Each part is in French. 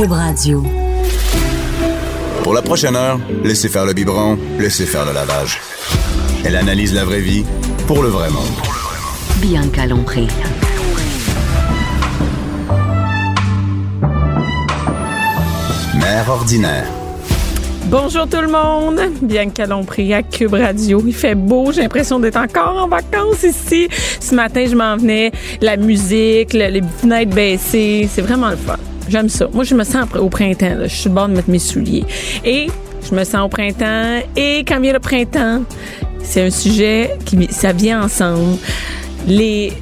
Cube Radio. Pour la prochaine heure, laissez faire le biberon, laissez faire le lavage. Elle analyse la vraie vie pour le vrai monde. Bianca Lompré. Mère ordinaire. Bonjour tout le monde, Bianca Lompré à Cube Radio. Il fait beau, j'ai l'impression d'être encore en vacances ici. Ce matin, je m'en venais, la musique, le- les fenêtres baissées, c'est vraiment le fun. J'aime ça. Moi, je me sens au printemps. Je suis bord de mettre mes souliers. Et je me sens au printemps. Et quand vient le printemps, c'est un sujet qui ça vient ensemble. Les,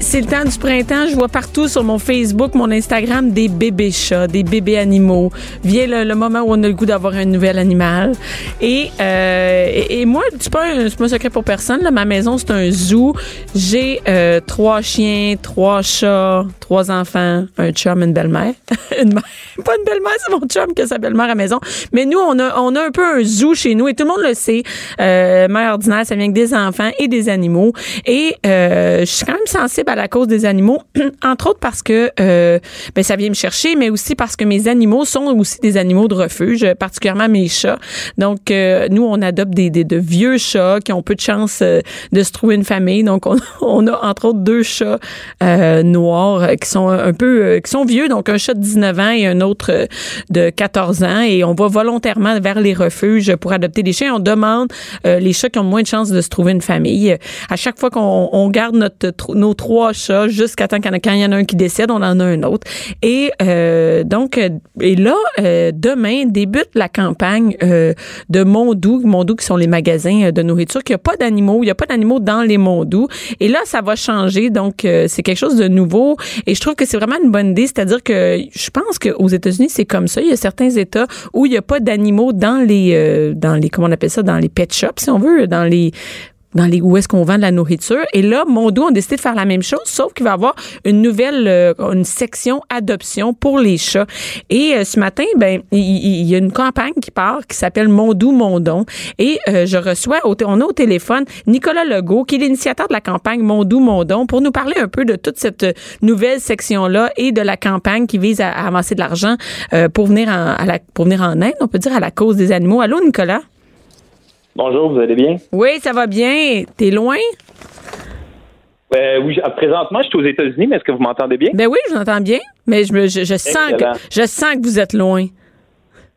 c'est le temps du printemps. Je vois partout sur mon Facebook, mon Instagram, des bébés chats, des bébés animaux. Vient le, le moment où on a le goût d'avoir un nouvel animal. Et, euh, et, moi, c'est pas un, pas un secret pour personne. Là. Ma maison, c'est un zoo. J'ai euh, trois chiens, trois chats, trois enfants, un chum, une belle-mère. une mère- pas une belle-mère, c'est mon chum qui a sa belle-mère à la maison. Mais nous, on a, on a un peu un zoo chez nous et tout le monde le sait. Euh, mère ordinaire, ça vient avec des enfants et des animaux. Et euh, je suis quand même sensible à la cause des animaux, entre autres parce que euh, ben, ça vient me chercher, mais aussi parce que mes animaux sont aussi des animaux de refuge, particulièrement mes chats. Donc, euh, nous, on adopte des, de vieux chats qui ont peu de chance euh, de se trouver une famille. Donc, on, a entre autres deux chats noirs qui sont un peu, qui sont vieux. Donc, un chat de 19 ans et un autre de 14 ans. Et on va volontairement vers les refuges pour adopter des chiens. On demande les chats qui ont moins de chances de se trouver une famille. À chaque fois qu'on on garde nos trois chats jusqu'à temps qu'il y y en a un qui décède, on en a un autre. Et euh, donc, euh, et là, euh, demain débute la campagne de Mondou. Mondou qui sont les magasins de nourriture. Qu'il n'y a pas d'animaux. Il n'y a pas d'animaux dans les Mondou. Et là, ça va changer. Donc, c'est quelque chose de nouveau. Et je trouve que c'est vraiment une bonne idée. C'est-à-dire que je pense qu'aux États-Unis, c'est comme ça. Il y a certains États où il n'y a pas d'animaux dans les, dans les, comment on appelle ça, dans les pet shops, si on veut, dans les dans les où est-ce qu'on vend de la nourriture. Et là, Mondo a décidé de faire la même chose, sauf qu'il va y avoir une nouvelle, euh, une section adoption pour les chats. Et euh, ce matin, ben, il, y a une campagne qui part qui s'appelle Mondou Mondon. Et euh, je reçois, on a au téléphone Nicolas Legault, qui est l'initiateur de la campagne Mondou Mondon, pour nous parler un peu de toute cette euh, nouvelle section-là et de la campagne qui vise à, à amasser de l'argent euh, pour venir en, à la, pour venir en aide, on peut dire, à la cause des animaux. Allô, Nicolas? Bonjour, vous allez bien? Oui, ça va bien. T'es loin? Euh, oui, présentement, je suis aux États-Unis, mais est-ce que vous m'entendez bien? Ben oui, je vous entends bien, mais je, me- je, je sens que je sens que vous êtes loin.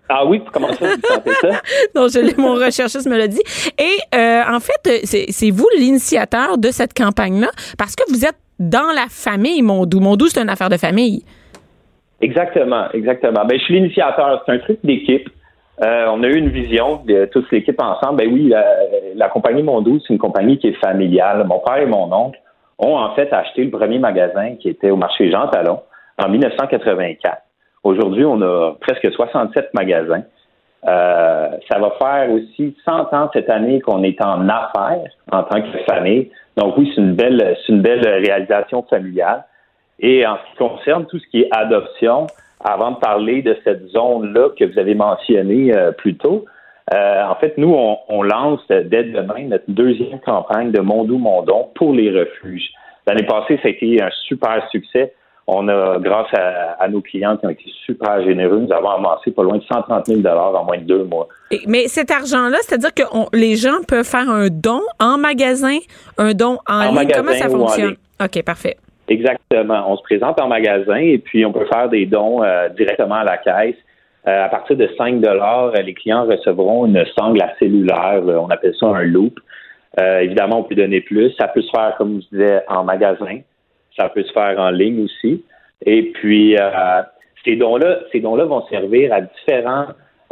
Ah oui, comment ça, vous sentez ça? Non, je mon recherchiste me l'a dit. Et euh, en fait, c'est, c'est vous l'initiateur de cette campagne-là parce que vous êtes dans la famille Mondou. Mondou, c'est une affaire de famille. Exactement, exactement. Ben, je suis l'initiateur. C'est un truc d'équipe. Euh, on a eu une vision de toute l'équipe ensemble. Ben oui, la, la compagnie Mondou, c'est une compagnie qui est familiale. Mon père et mon oncle ont en fait acheté le premier magasin qui était au marché Jean Talon en 1984. Aujourd'hui, on a presque 67 magasins. Euh, ça va faire aussi 100 ans cette année qu'on est en affaires en tant que famille. Donc oui, c'est une belle, c'est une belle réalisation familiale. Et en ce qui concerne tout ce qui est adoption, avant de parler de cette zone-là que vous avez mentionnée euh, plus tôt, euh, en fait, nous, on, on lance dès demain notre deuxième campagne de Mondou Mondon pour les refuges. L'année passée, ça a été un super succès. On a, grâce à, à nos clients qui ont été super généreux, nous avons amassé pas loin de 130 000 en moins de deux mois. Et- mais cet argent-là, c'est-à-dire que on- les gens peuvent faire un don en magasin, un don en, En ligne? Comment ça fonctionne? OK, parfait. Exactement. On se présente en magasin et puis on peut faire des dons euh, directement à la caisse. Euh, à partir de 5 dollars, les clients recevront une sangle à cellulaire. euh, on appelle ça un loop. Euh, évidemment, on peut donner plus. Ça peut se faire, comme je disais, en magasin. Ça peut se faire en ligne aussi. Et puis, euh, ces dons-là, ces dons-là vont servir à différents,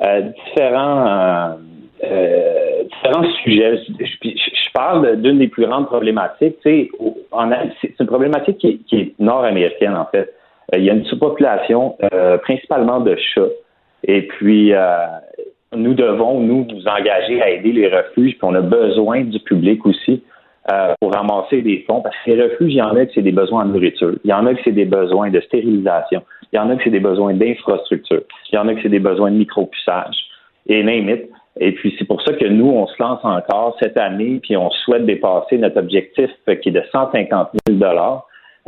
euh, différents, euh, différents sujets. Je, parle d'une des plus grandes problématiques. C'est une problématique qui est, nord-américaine en fait. Euh, il y a une sous-population, euh, principalement de chats. Et puis, nous devons, nous, nous engager à aider les refuges, puis on a besoin du public aussi pour ramasser des fonds, parce que les refuges, il y en a qui c'est des besoins de nourriture, il y en a qui c'est des besoins de stérilisation, il y en a qui c'est des besoins d'infrastructure, il y en a qui c'est des besoins de micropuçage, et name it. Et puis, c'est pour ça que nous, on se lance encore cette année, puis on souhaite dépasser notre objectif qui est de 150 000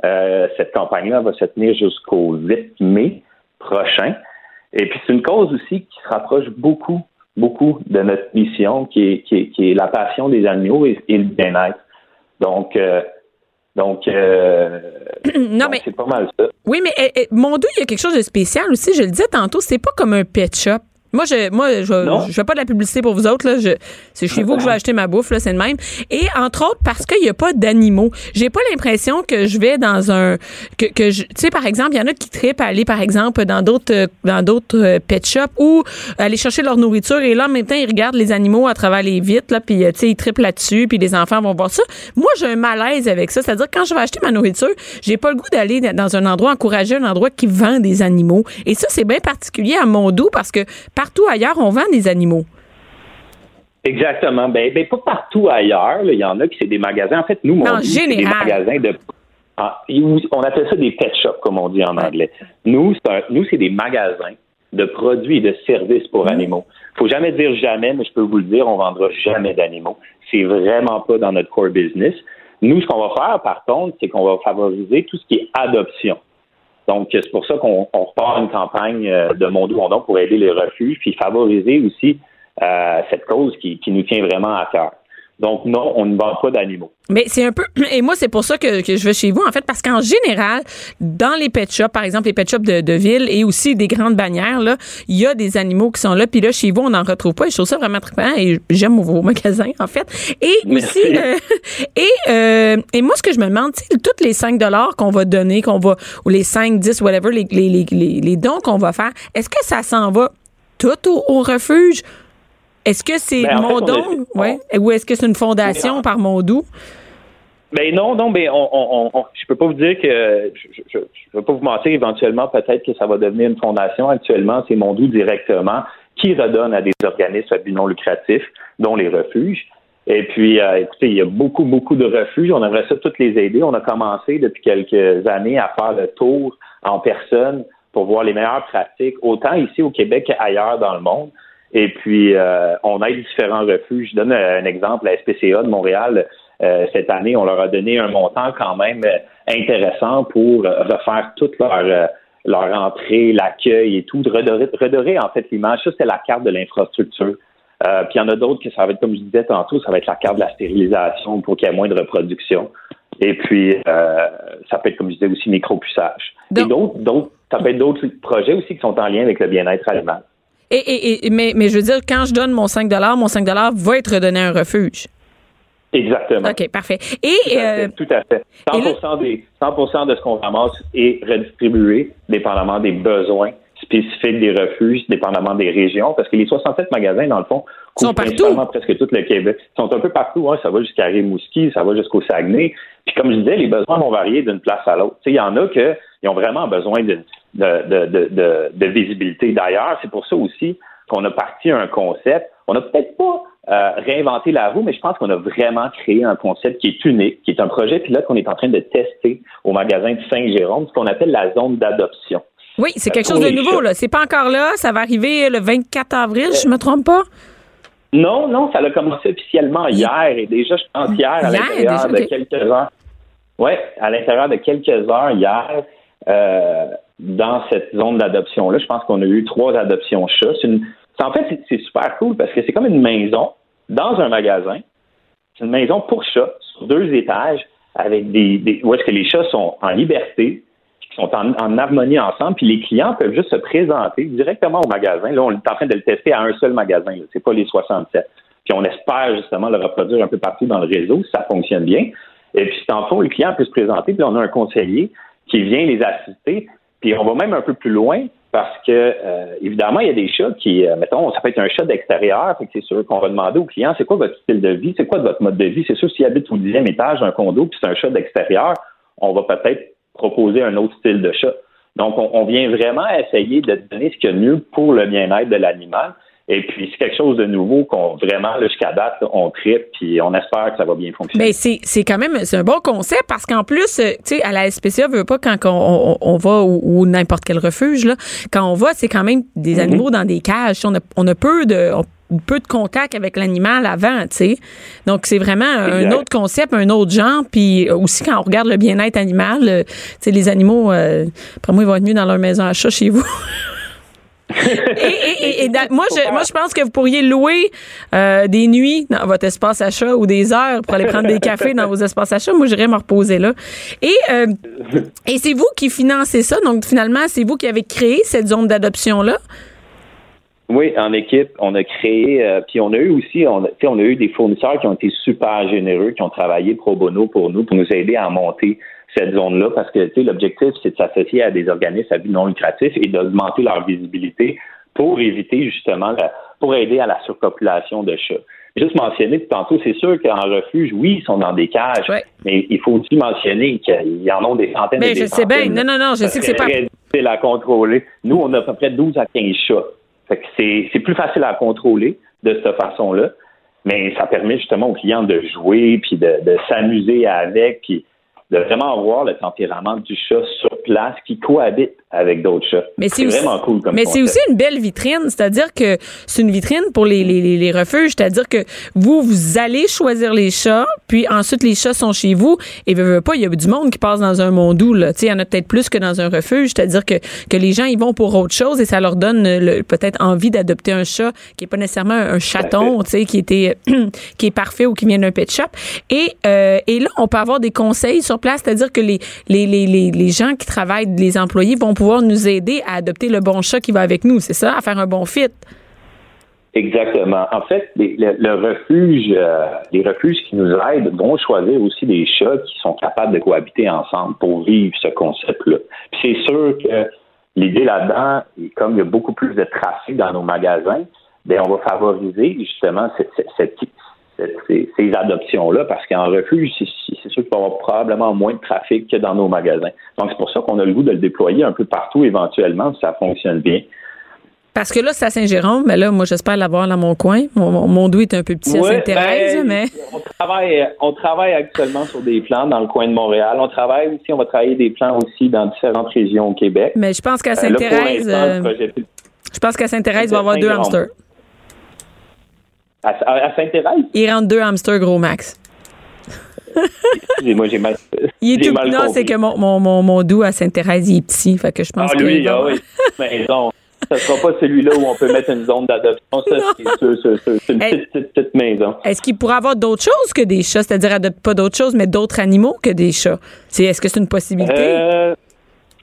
euh, Cette campagne-là va se tenir jusqu'au 8 mai prochain. Et puis, c'est une cause aussi qui se rapproche beaucoup, beaucoup de notre mission, qui est, qui est, la passion des animaux et, le bien-être. Donc, euh, donc, euh, non, mais, c'est pas mal ça. Oui, mais eh, eh, mon doux, il y a quelque chose de spécial aussi. Je le disais tantôt, c'est pas comme un pet shop. Moi, je, moi, je, je fais pas de la publicité pour vous autres, là. Je, c'est chez vous que je vais acheter ma bouffe, là, c'est le même. Et entre autres, parce qu'il y a pas d'animaux. J'ai pas l'impression que je vais dans un, que, que je, tu sais, par exemple, il y en a qui tripent à aller, par exemple, dans d'autres, dans d'autres euh, pet shops ou aller chercher leur nourriture et là, en même temps, ils regardent les animaux à travers les vitres, là, puis, euh, tu sais, ils trippent là-dessus, puis les enfants vont voir ça. Moi, j'ai un malaise avec ça. C'est-à-dire, quand je vais acheter ma nourriture, j'ai pas le goût d'aller dans un endroit, encourager un endroit qui vend des animaux. Et ça, c'est bien particulier à Mondou parce que partout ailleurs, on vend des animaux. Exactement. Ben, ben pas partout ailleurs. Il y en a qui c'est des magasins. En fait, nous, on dit des magasins de. Ah, on appelle ça des pet shops, comme on dit en anglais. Nous, c'est nous, c'est des magasins de produits et de services pour mmh. animaux. Faut jamais dire jamais, mais je peux vous le dire, on vendra jamais d'animaux. C'est vraiment pas dans notre core business. Nous, ce qu'on va faire, par contre, c'est qu'on va favoriser tout ce qui est adoption. Donc, c'est pour ça qu'on repart une campagne euh, de Mon Don pour aider les refuges, puis favoriser aussi euh, cette cause qui, qui nous tient vraiment à cœur. Donc non, on ne vend pas d'animaux. Mais c'est un peu et moi c'est pour ça que, que, je vais chez vous en fait parce qu'en général dans les pet shops par exemple les pet shops de, de ville et aussi des grandes bannières là, il y a des animaux qui sont là puis là chez vous on n'en retrouve pas et je trouve ça vraiment trippant et j'aime vos magasins en fait. Et aussi euh, et euh, et moi ce que je me demande c'est toutes les 5 dollars qu'on va donner qu'on va ou les 5 10 whatever les les, les, les dons qu'on va faire, est-ce que ça s'en va tout au, au refuge? Est-ce que c'est ben, Mondon? Ouais. Ou est-ce que c'est une fondation par Mondou? Ben non, non, mais on, on, on, je peux pas vous dire que je, ne veux pas vous mentir, éventuellement peut-être que ça va devenir une fondation. Actuellement, c'est Mondou directement qui redonne à des organismes à but non lucratif, dont les refuges. Et puis, euh, écoutez, il y a beaucoup, beaucoup de refuges. On aimerait ça toutes les aider. On a commencé depuis quelques années à faire le tour en personne pour voir les meilleures pratiques, autant ici au Québec qu'ailleurs dans le monde. Et puis, euh, on aide différents refuges. Je donne un exemple, la SPCA de Montréal, euh, cette année, on leur a donné un montant quand même euh, intéressant pour refaire toute leur, leur entrée, l'accueil et tout, redorer, redorer en fait l'image. Ça, c'est la carte de l'infrastructure. puis il y en a d'autres que ça va être, comme je disais tantôt, ça va être la carte de la stérilisation pour qu'il y ait moins de reproduction. Et puis, ça peut être, comme je disais, aussi micro-puçage. Et d'autres, d'autres, ça peut être d'autres projets aussi qui sont en lien avec le bien-être animal. Et, et, mais, mais je veux dire, quand je donne mon 5 mon 5 va être redonné à un refuge. Exactement. OK, parfait. Et, tout à fait. 100, euh, des, 100 de ce qu'on ramasse est redistribué dépendamment des besoins spécifiques des refuges, dépendamment des régions, parce que les 67 magasins, dans le fond, sont partout. presque tout le Québec. Ils sont un peu partout. Hein. Ça va jusqu'à Rimouski, ça va jusqu'au Saguenay. Puis comme je disais, les besoins vont varier d'une place à l'autre. Il y en a qui ont vraiment besoin de, de, de, de, visibilité. D'ailleurs, c'est pour ça aussi qu'on a parti un concept. On n'a peut-être pas euh, réinventé la roue, mais je pense qu'on a vraiment créé un concept qui est unique, qui est un projet pilote qu'on est en train de tester au magasin de Saint-Jérôme, ce qu'on appelle la zone d'adoption. Oui, c'est quelque chose de nouveau, là. C'est pas encore là. Ça va arriver le 24 avril, je me trompe pas? Non, non, ça a commencé officiellement hier et déjà, je pense hier, à l'intérieur de quelques heures. Oui, à l'intérieur de quelques heures hier, euh, dans cette zone d'adoption-là. Je pense qu'on a eu trois adoptions chats. En fait, c'est super cool parce que c'est comme une maison dans un magasin. C'est une maison pour chats sur deux étages avec des, où est-ce que les chats sont en liberté, qui sont en, harmonie ensemble, puis les clients peuvent juste se présenter directement au magasin. Là, on est en train de le tester à un seul magasin. C'est pas les 67. Puis on espère justement le reproduire un peu partout dans le réseau si ça fonctionne bien. Et puis, en fond, le client peut se présenter, puis on a un conseiller qui vient les assister. Puis on va même un peu plus loin parce que euh, évidemment, il y a des chats qui, euh, mettons, ça peut être un chat d'extérieur, fait que c'est sûr qu'on va demander au client c'est quoi votre style de vie, c'est quoi votre mode de vie? C'est sûr s'il habite au dixième étage d'un condo, puis c'est un chat d'extérieur, on va peut-être proposer un autre style de chat. Donc, on, on vient vraiment essayer de donner ce qu'il y a de mieux pour le bien-être de l'animal. Et puis, c'est quelque chose de nouveau qu'on vraiment, jusqu'à date, on tripe, puis on espère que ça va bien fonctionner. Mais c'est, c'est quand même c'est un bon concept parce qu'en plus, euh, tu sais, à la SPCA, veut pas quand on, on, va ou, n'importe quel refuge, là, quand on va, c'est quand même des mhm. animaux dans des cages. On a, on a peu de. peu de contact avec l'animal avant, tu sais. Donc, c'est vraiment un autre concept, un autre genre. Puis aussi, quand on regarde le bien-être animal, euh, tu sais, les animaux, euh, après moi, ils vont être mieux dans leur maison à chat chez vous. et, et, et, moi, je, moi, je pense que vous pourriez louer euh, des nuits dans votre espace achat ou des heures pour aller prendre des cafés dans vos espaces achats. Moi, j'irais me reposer là. Et, euh, et c'est vous qui financez ça. Donc, finalement, c'est vous qui avez créé cette zone d'adoption-là? Oui, en équipe, on a créé, euh, puis on a eu aussi, on, on a eu des fournisseurs qui ont été super généreux, qui ont travaillé pro bono pour nous, pour nous aider à monter cette zone-là, parce que l'objectif, c'est de s'associer à des organismes à but non lucratif et d'augmenter leur visibilité pour éviter justement, pour aider à la surpopulation de chats. Juste mentionner tantôt, c'est sûr qu'en refuge, oui, ils sont dans des cages, mais il faut aussi mentionner qu'il y en a des centaines. Mais je sais bien, non, non, non, je sais que c'est pas. C'est la contrôler. Nous, on a à peu près 12 à 15 chats c'est plus facile à contrôler de cette façon-là, mais ça permet justement aux clients de jouer, puis de, de s'amuser avec, puis de vraiment voir le tempérament du chat sur place qui cohabite avec d'autres chats. Mais c'est vraiment cool comme Mais c'est aussi une belle vitrine, c'est-à-dire que c'est une vitrine pour les, les, les refuges, c'est-à-dire que vous, vous allez choisir les chats, puis ensuite les chats sont chez vous, et veut, pas, il y a du monde qui passe dans un monde où, là, tu sais, il y en a peut-être plus que dans un refuge, c'est-à-dire que, que les gens, ils vont pour autre chose et ça leur donne peut-être envie d'adopter un chat qui est pas nécessairement un chaton, tu sais, qui était, qui est parfait ou qui vient d'un pet shop. Et, euh, et là, on peut avoir des conseils sur place, c'est-à-dire que les, les, les, les gens qui travaillent, les employés vont pouvoir nous aider à adopter le bon chat qui va avec nous, c'est ça, à faire un bon fit. Exactement. En fait, les, euh, les refuges qui nous aident vont choisir aussi des chats qui sont capables de cohabiter ensemble pour vivre ce concept-là. c'est sûr que l'idée là-dedans, comme il y a beaucoup plus de trafic dans nos magasins, bien, on va favoriser justement cette, cette, ces, adoptions-là, parce qu'en refuge, c'est sûr qu'il va y avoir probablement moins de trafic que dans nos magasins. Donc, c'est pour ça qu'on a le goût de le déployer un peu partout éventuellement, si ça fonctionne bien. Parce que là, c'est à Saint-Jérôme, mais là, moi, j'espère l'avoir dans mon coin. Mon, mon, doux est un peu petit à Sainte-Thérèse, ben, mais. On travaille, on travaille actuellement sur des plans dans le coin de Montréal. On travaille aussi, on va travailler des plans aussi dans différentes régions au Québec. Mais je pense qu'à euh, Sainte-Thérèse. Euh, je pense qu'à Sainte-Thérèse, il va y avoir deux hamsters. À, Sainte-Thérèse? Il rentre deux hamsters gros max. Excusez-moi, j'ai mal. Il est tout. non, c'est que mon, mon, mon, mon, doux à Sainte-Thérèse, il est petit. Fait que je pense ah, lui, ah oui. Maison. Ça ne sera pas celui-là où on peut mettre une zone d'adoption. Ça, c'est une petite, petite, petite, maison. Est-ce qu'il pourrait avoir d'autres choses que des chats? C'est-à-dire, pas d'autres choses, mais d'autres animaux que des chats? Est-ce que c'est une possibilité? Euh,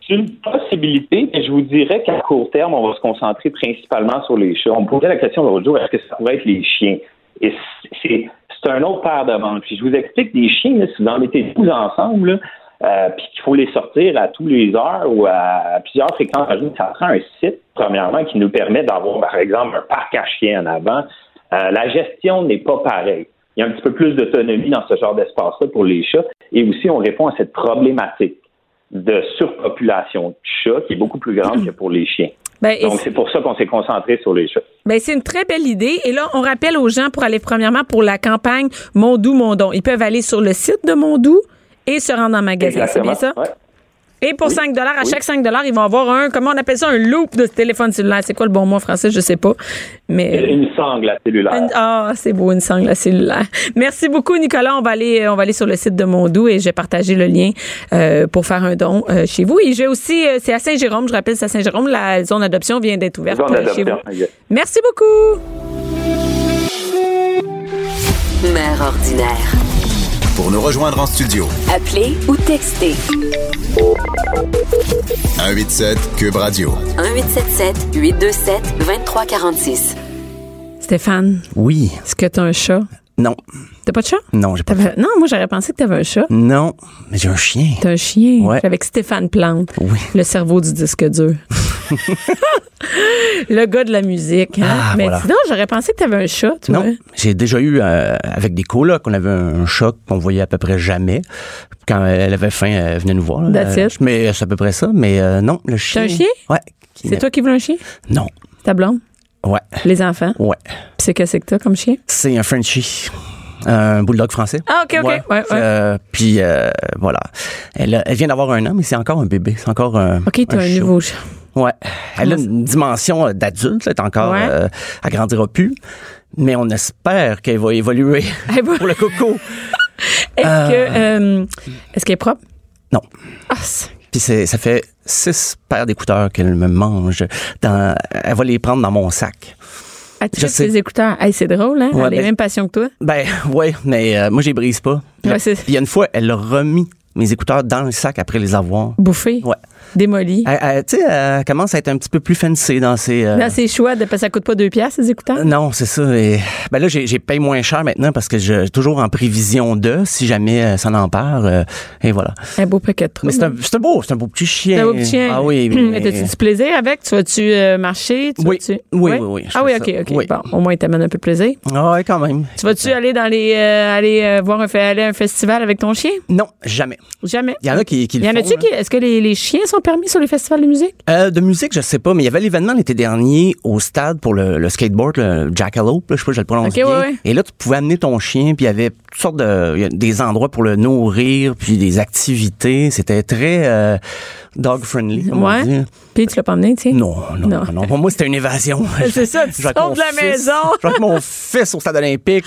c'est une possibilité, mais je vous dirais qu'à court terme, on va se concentrer principalement sur les chats. On me posait la question l'autre jour, est-ce que ça pourrait être les chiens? Et c'est un autre paire de manches. Puis je vous explique, des chiens, si vous en mettez tous ensemble, euh, puis qu'il faut les sortir à tous les heures ou à, plusieurs fréquences ça prend un site, premièrement, qui nous permet d'avoir, par exemple, un parc à chiens en avant. Euh, la gestion n'est pas pareille. Il y a un petit peu plus d'autonomie dans ce genre d'espace-là pour les chats. Et aussi, on répond à cette problématique de surpopulation de chats qui est beaucoup plus grande que pour les chiens. Ben, Donc, c'est pour ça qu'on s'est concentré sur les chats. Ben, c'est une très belle idée. Et là, on rappelle aux gens pour aller, premièrement, pour la campagne Mondou Mondon. Ils peuvent aller sur le site de Mondou et se rendre en magasin. C'est bien ça? Et pour 5 dollars, à chaque 5 dollars, ils vont avoir un, comment on appelle ça, un loop de téléphone cellulaire. C'est quoi le bon mot français? Je sais pas. Mais. Une sangle à cellulaire. Ah, c'est beau, une sangle à cellulaire. Merci beaucoup, Nicolas. On va aller, on va aller sur le site de Mondou et j'ai partagé le lien, euh, pour faire un don, euh, chez vous. Et j'ai aussi, euh, c'est à Saint-Jérôme, je rappelle, c'est à Saint-Jérôme, la zone d'adoption vient d'être ouverte chez vous. Merci beaucoup. Mère ordinaire. Pour nous rejoindre en studio. Appelez ou textez. 187 Cube Radio. 1877 827 2346. Stéphane. Oui. Est-ce que tu as un chat? Non. T'as pas de chat? Non, j'ai pas de chat. Non, moi, j'aurais pensé que t'avais un chat. Non, mais j'ai un chien. T'as un chien? Ouais. Avec Stéphane Plante. Oui. Le cerveau du disque dur. le gars de la musique. Hein? Ah, mais voilà. sinon, j'aurais pensé que t'avais un chat, tu Non, vois. j'ai déjà eu euh, avec des colocs, on avait un chat qu'on voyait à peu près jamais. Quand elle avait faim, elle venait nous voir. it. Mais c'est à peu près ça. Mais euh, non, le chien. un chien? Ouais. C'est toi qui veux un chien? Non. Ta blonde? Ouais. Les enfants? Ouais. Puis c'est que c'est que t'as comme chien? C'est un Frenchie. Un bulldog français. Ah, OK, OK. Ouais, ouais. Euh, puis euh, voilà. Elle, vient d'avoir un an, mais c'est encore un bébé. C'est encore un. OK, t'as un, nouveau chat. Ouais. Elle a une dimension euh, d'adulte, elle est encore Ouais. euh, elle grandira plus. Mais on espère qu'elle va évoluer pour le coco. Est-ce que euh, est-ce qu'elle est propre? Non. Ah, puis c'est- ça fait six paires d'écouteurs qu'elle me mange. Dans, elle va les prendre dans mon sac. Ah, sais. tes écouteurs. Hey, c'est drôle, hein? Ouais, Elle a les ben- mêmes passions que toi. Ben, ouais, mais euh, moi, je les brise pas. Ouais, puis il y a une fois, elle a remis mes écouteurs dans le sac après les avoir. Bouffé. Ouais. Démoli. Elle- elle- Tu sais, elle commence à être un petit peu plus fancy dans ses... euh, Là, c'est chouette, parce que ça coûte pas deux piastres, ces écouteurs? Non, c'est ça. Et, ben là, j'ai payé moins cher maintenant parce que je toujours en prévision de, si jamais euh, ça n'en part. euh, et voilà. Un beau paquet de trous. Mais c'est un, beau, c'est un beau petit chien. C'est un beau petit chien. Ah oui. Mais t'as-tu du plaisir avec? Tu vas-tu euh, marcher? Tu Oui. Oui, oui, oui, Ah oui, OK. OK. Oui. Bon, au moins, il t'amène un peu de plaisir. Ah ouais, quand même. Tu vas-tu aller dans les euh, aller euh, voir un, aller à un festival avec ton chien? Non, jamais. Jamais. Il y en a qui, qui le y en font, a-tu là. qui. Est-ce que les, les chiens sont permis sur les festivals de musique? Euh, de musique, je sais pas, mais il y avait l'événement l'été dernier au stade pour le, le skateboard, le Jackalope, là, je sais pas, je le prononce bien. ouais, ouais. Et là, tu pouvais amener ton chien, puis il y avait toutes sortes de, des endroits pour le nourrir, puis des activités. C'était très euh, dog friendly, on Ouais. Puis tu l'as pas emmené, tu sais? Non, non, Non. non, Pour moi, c'était une évasion. C'est ça, tu sors de la fils- maison. Je avec mon fils au stade olympique.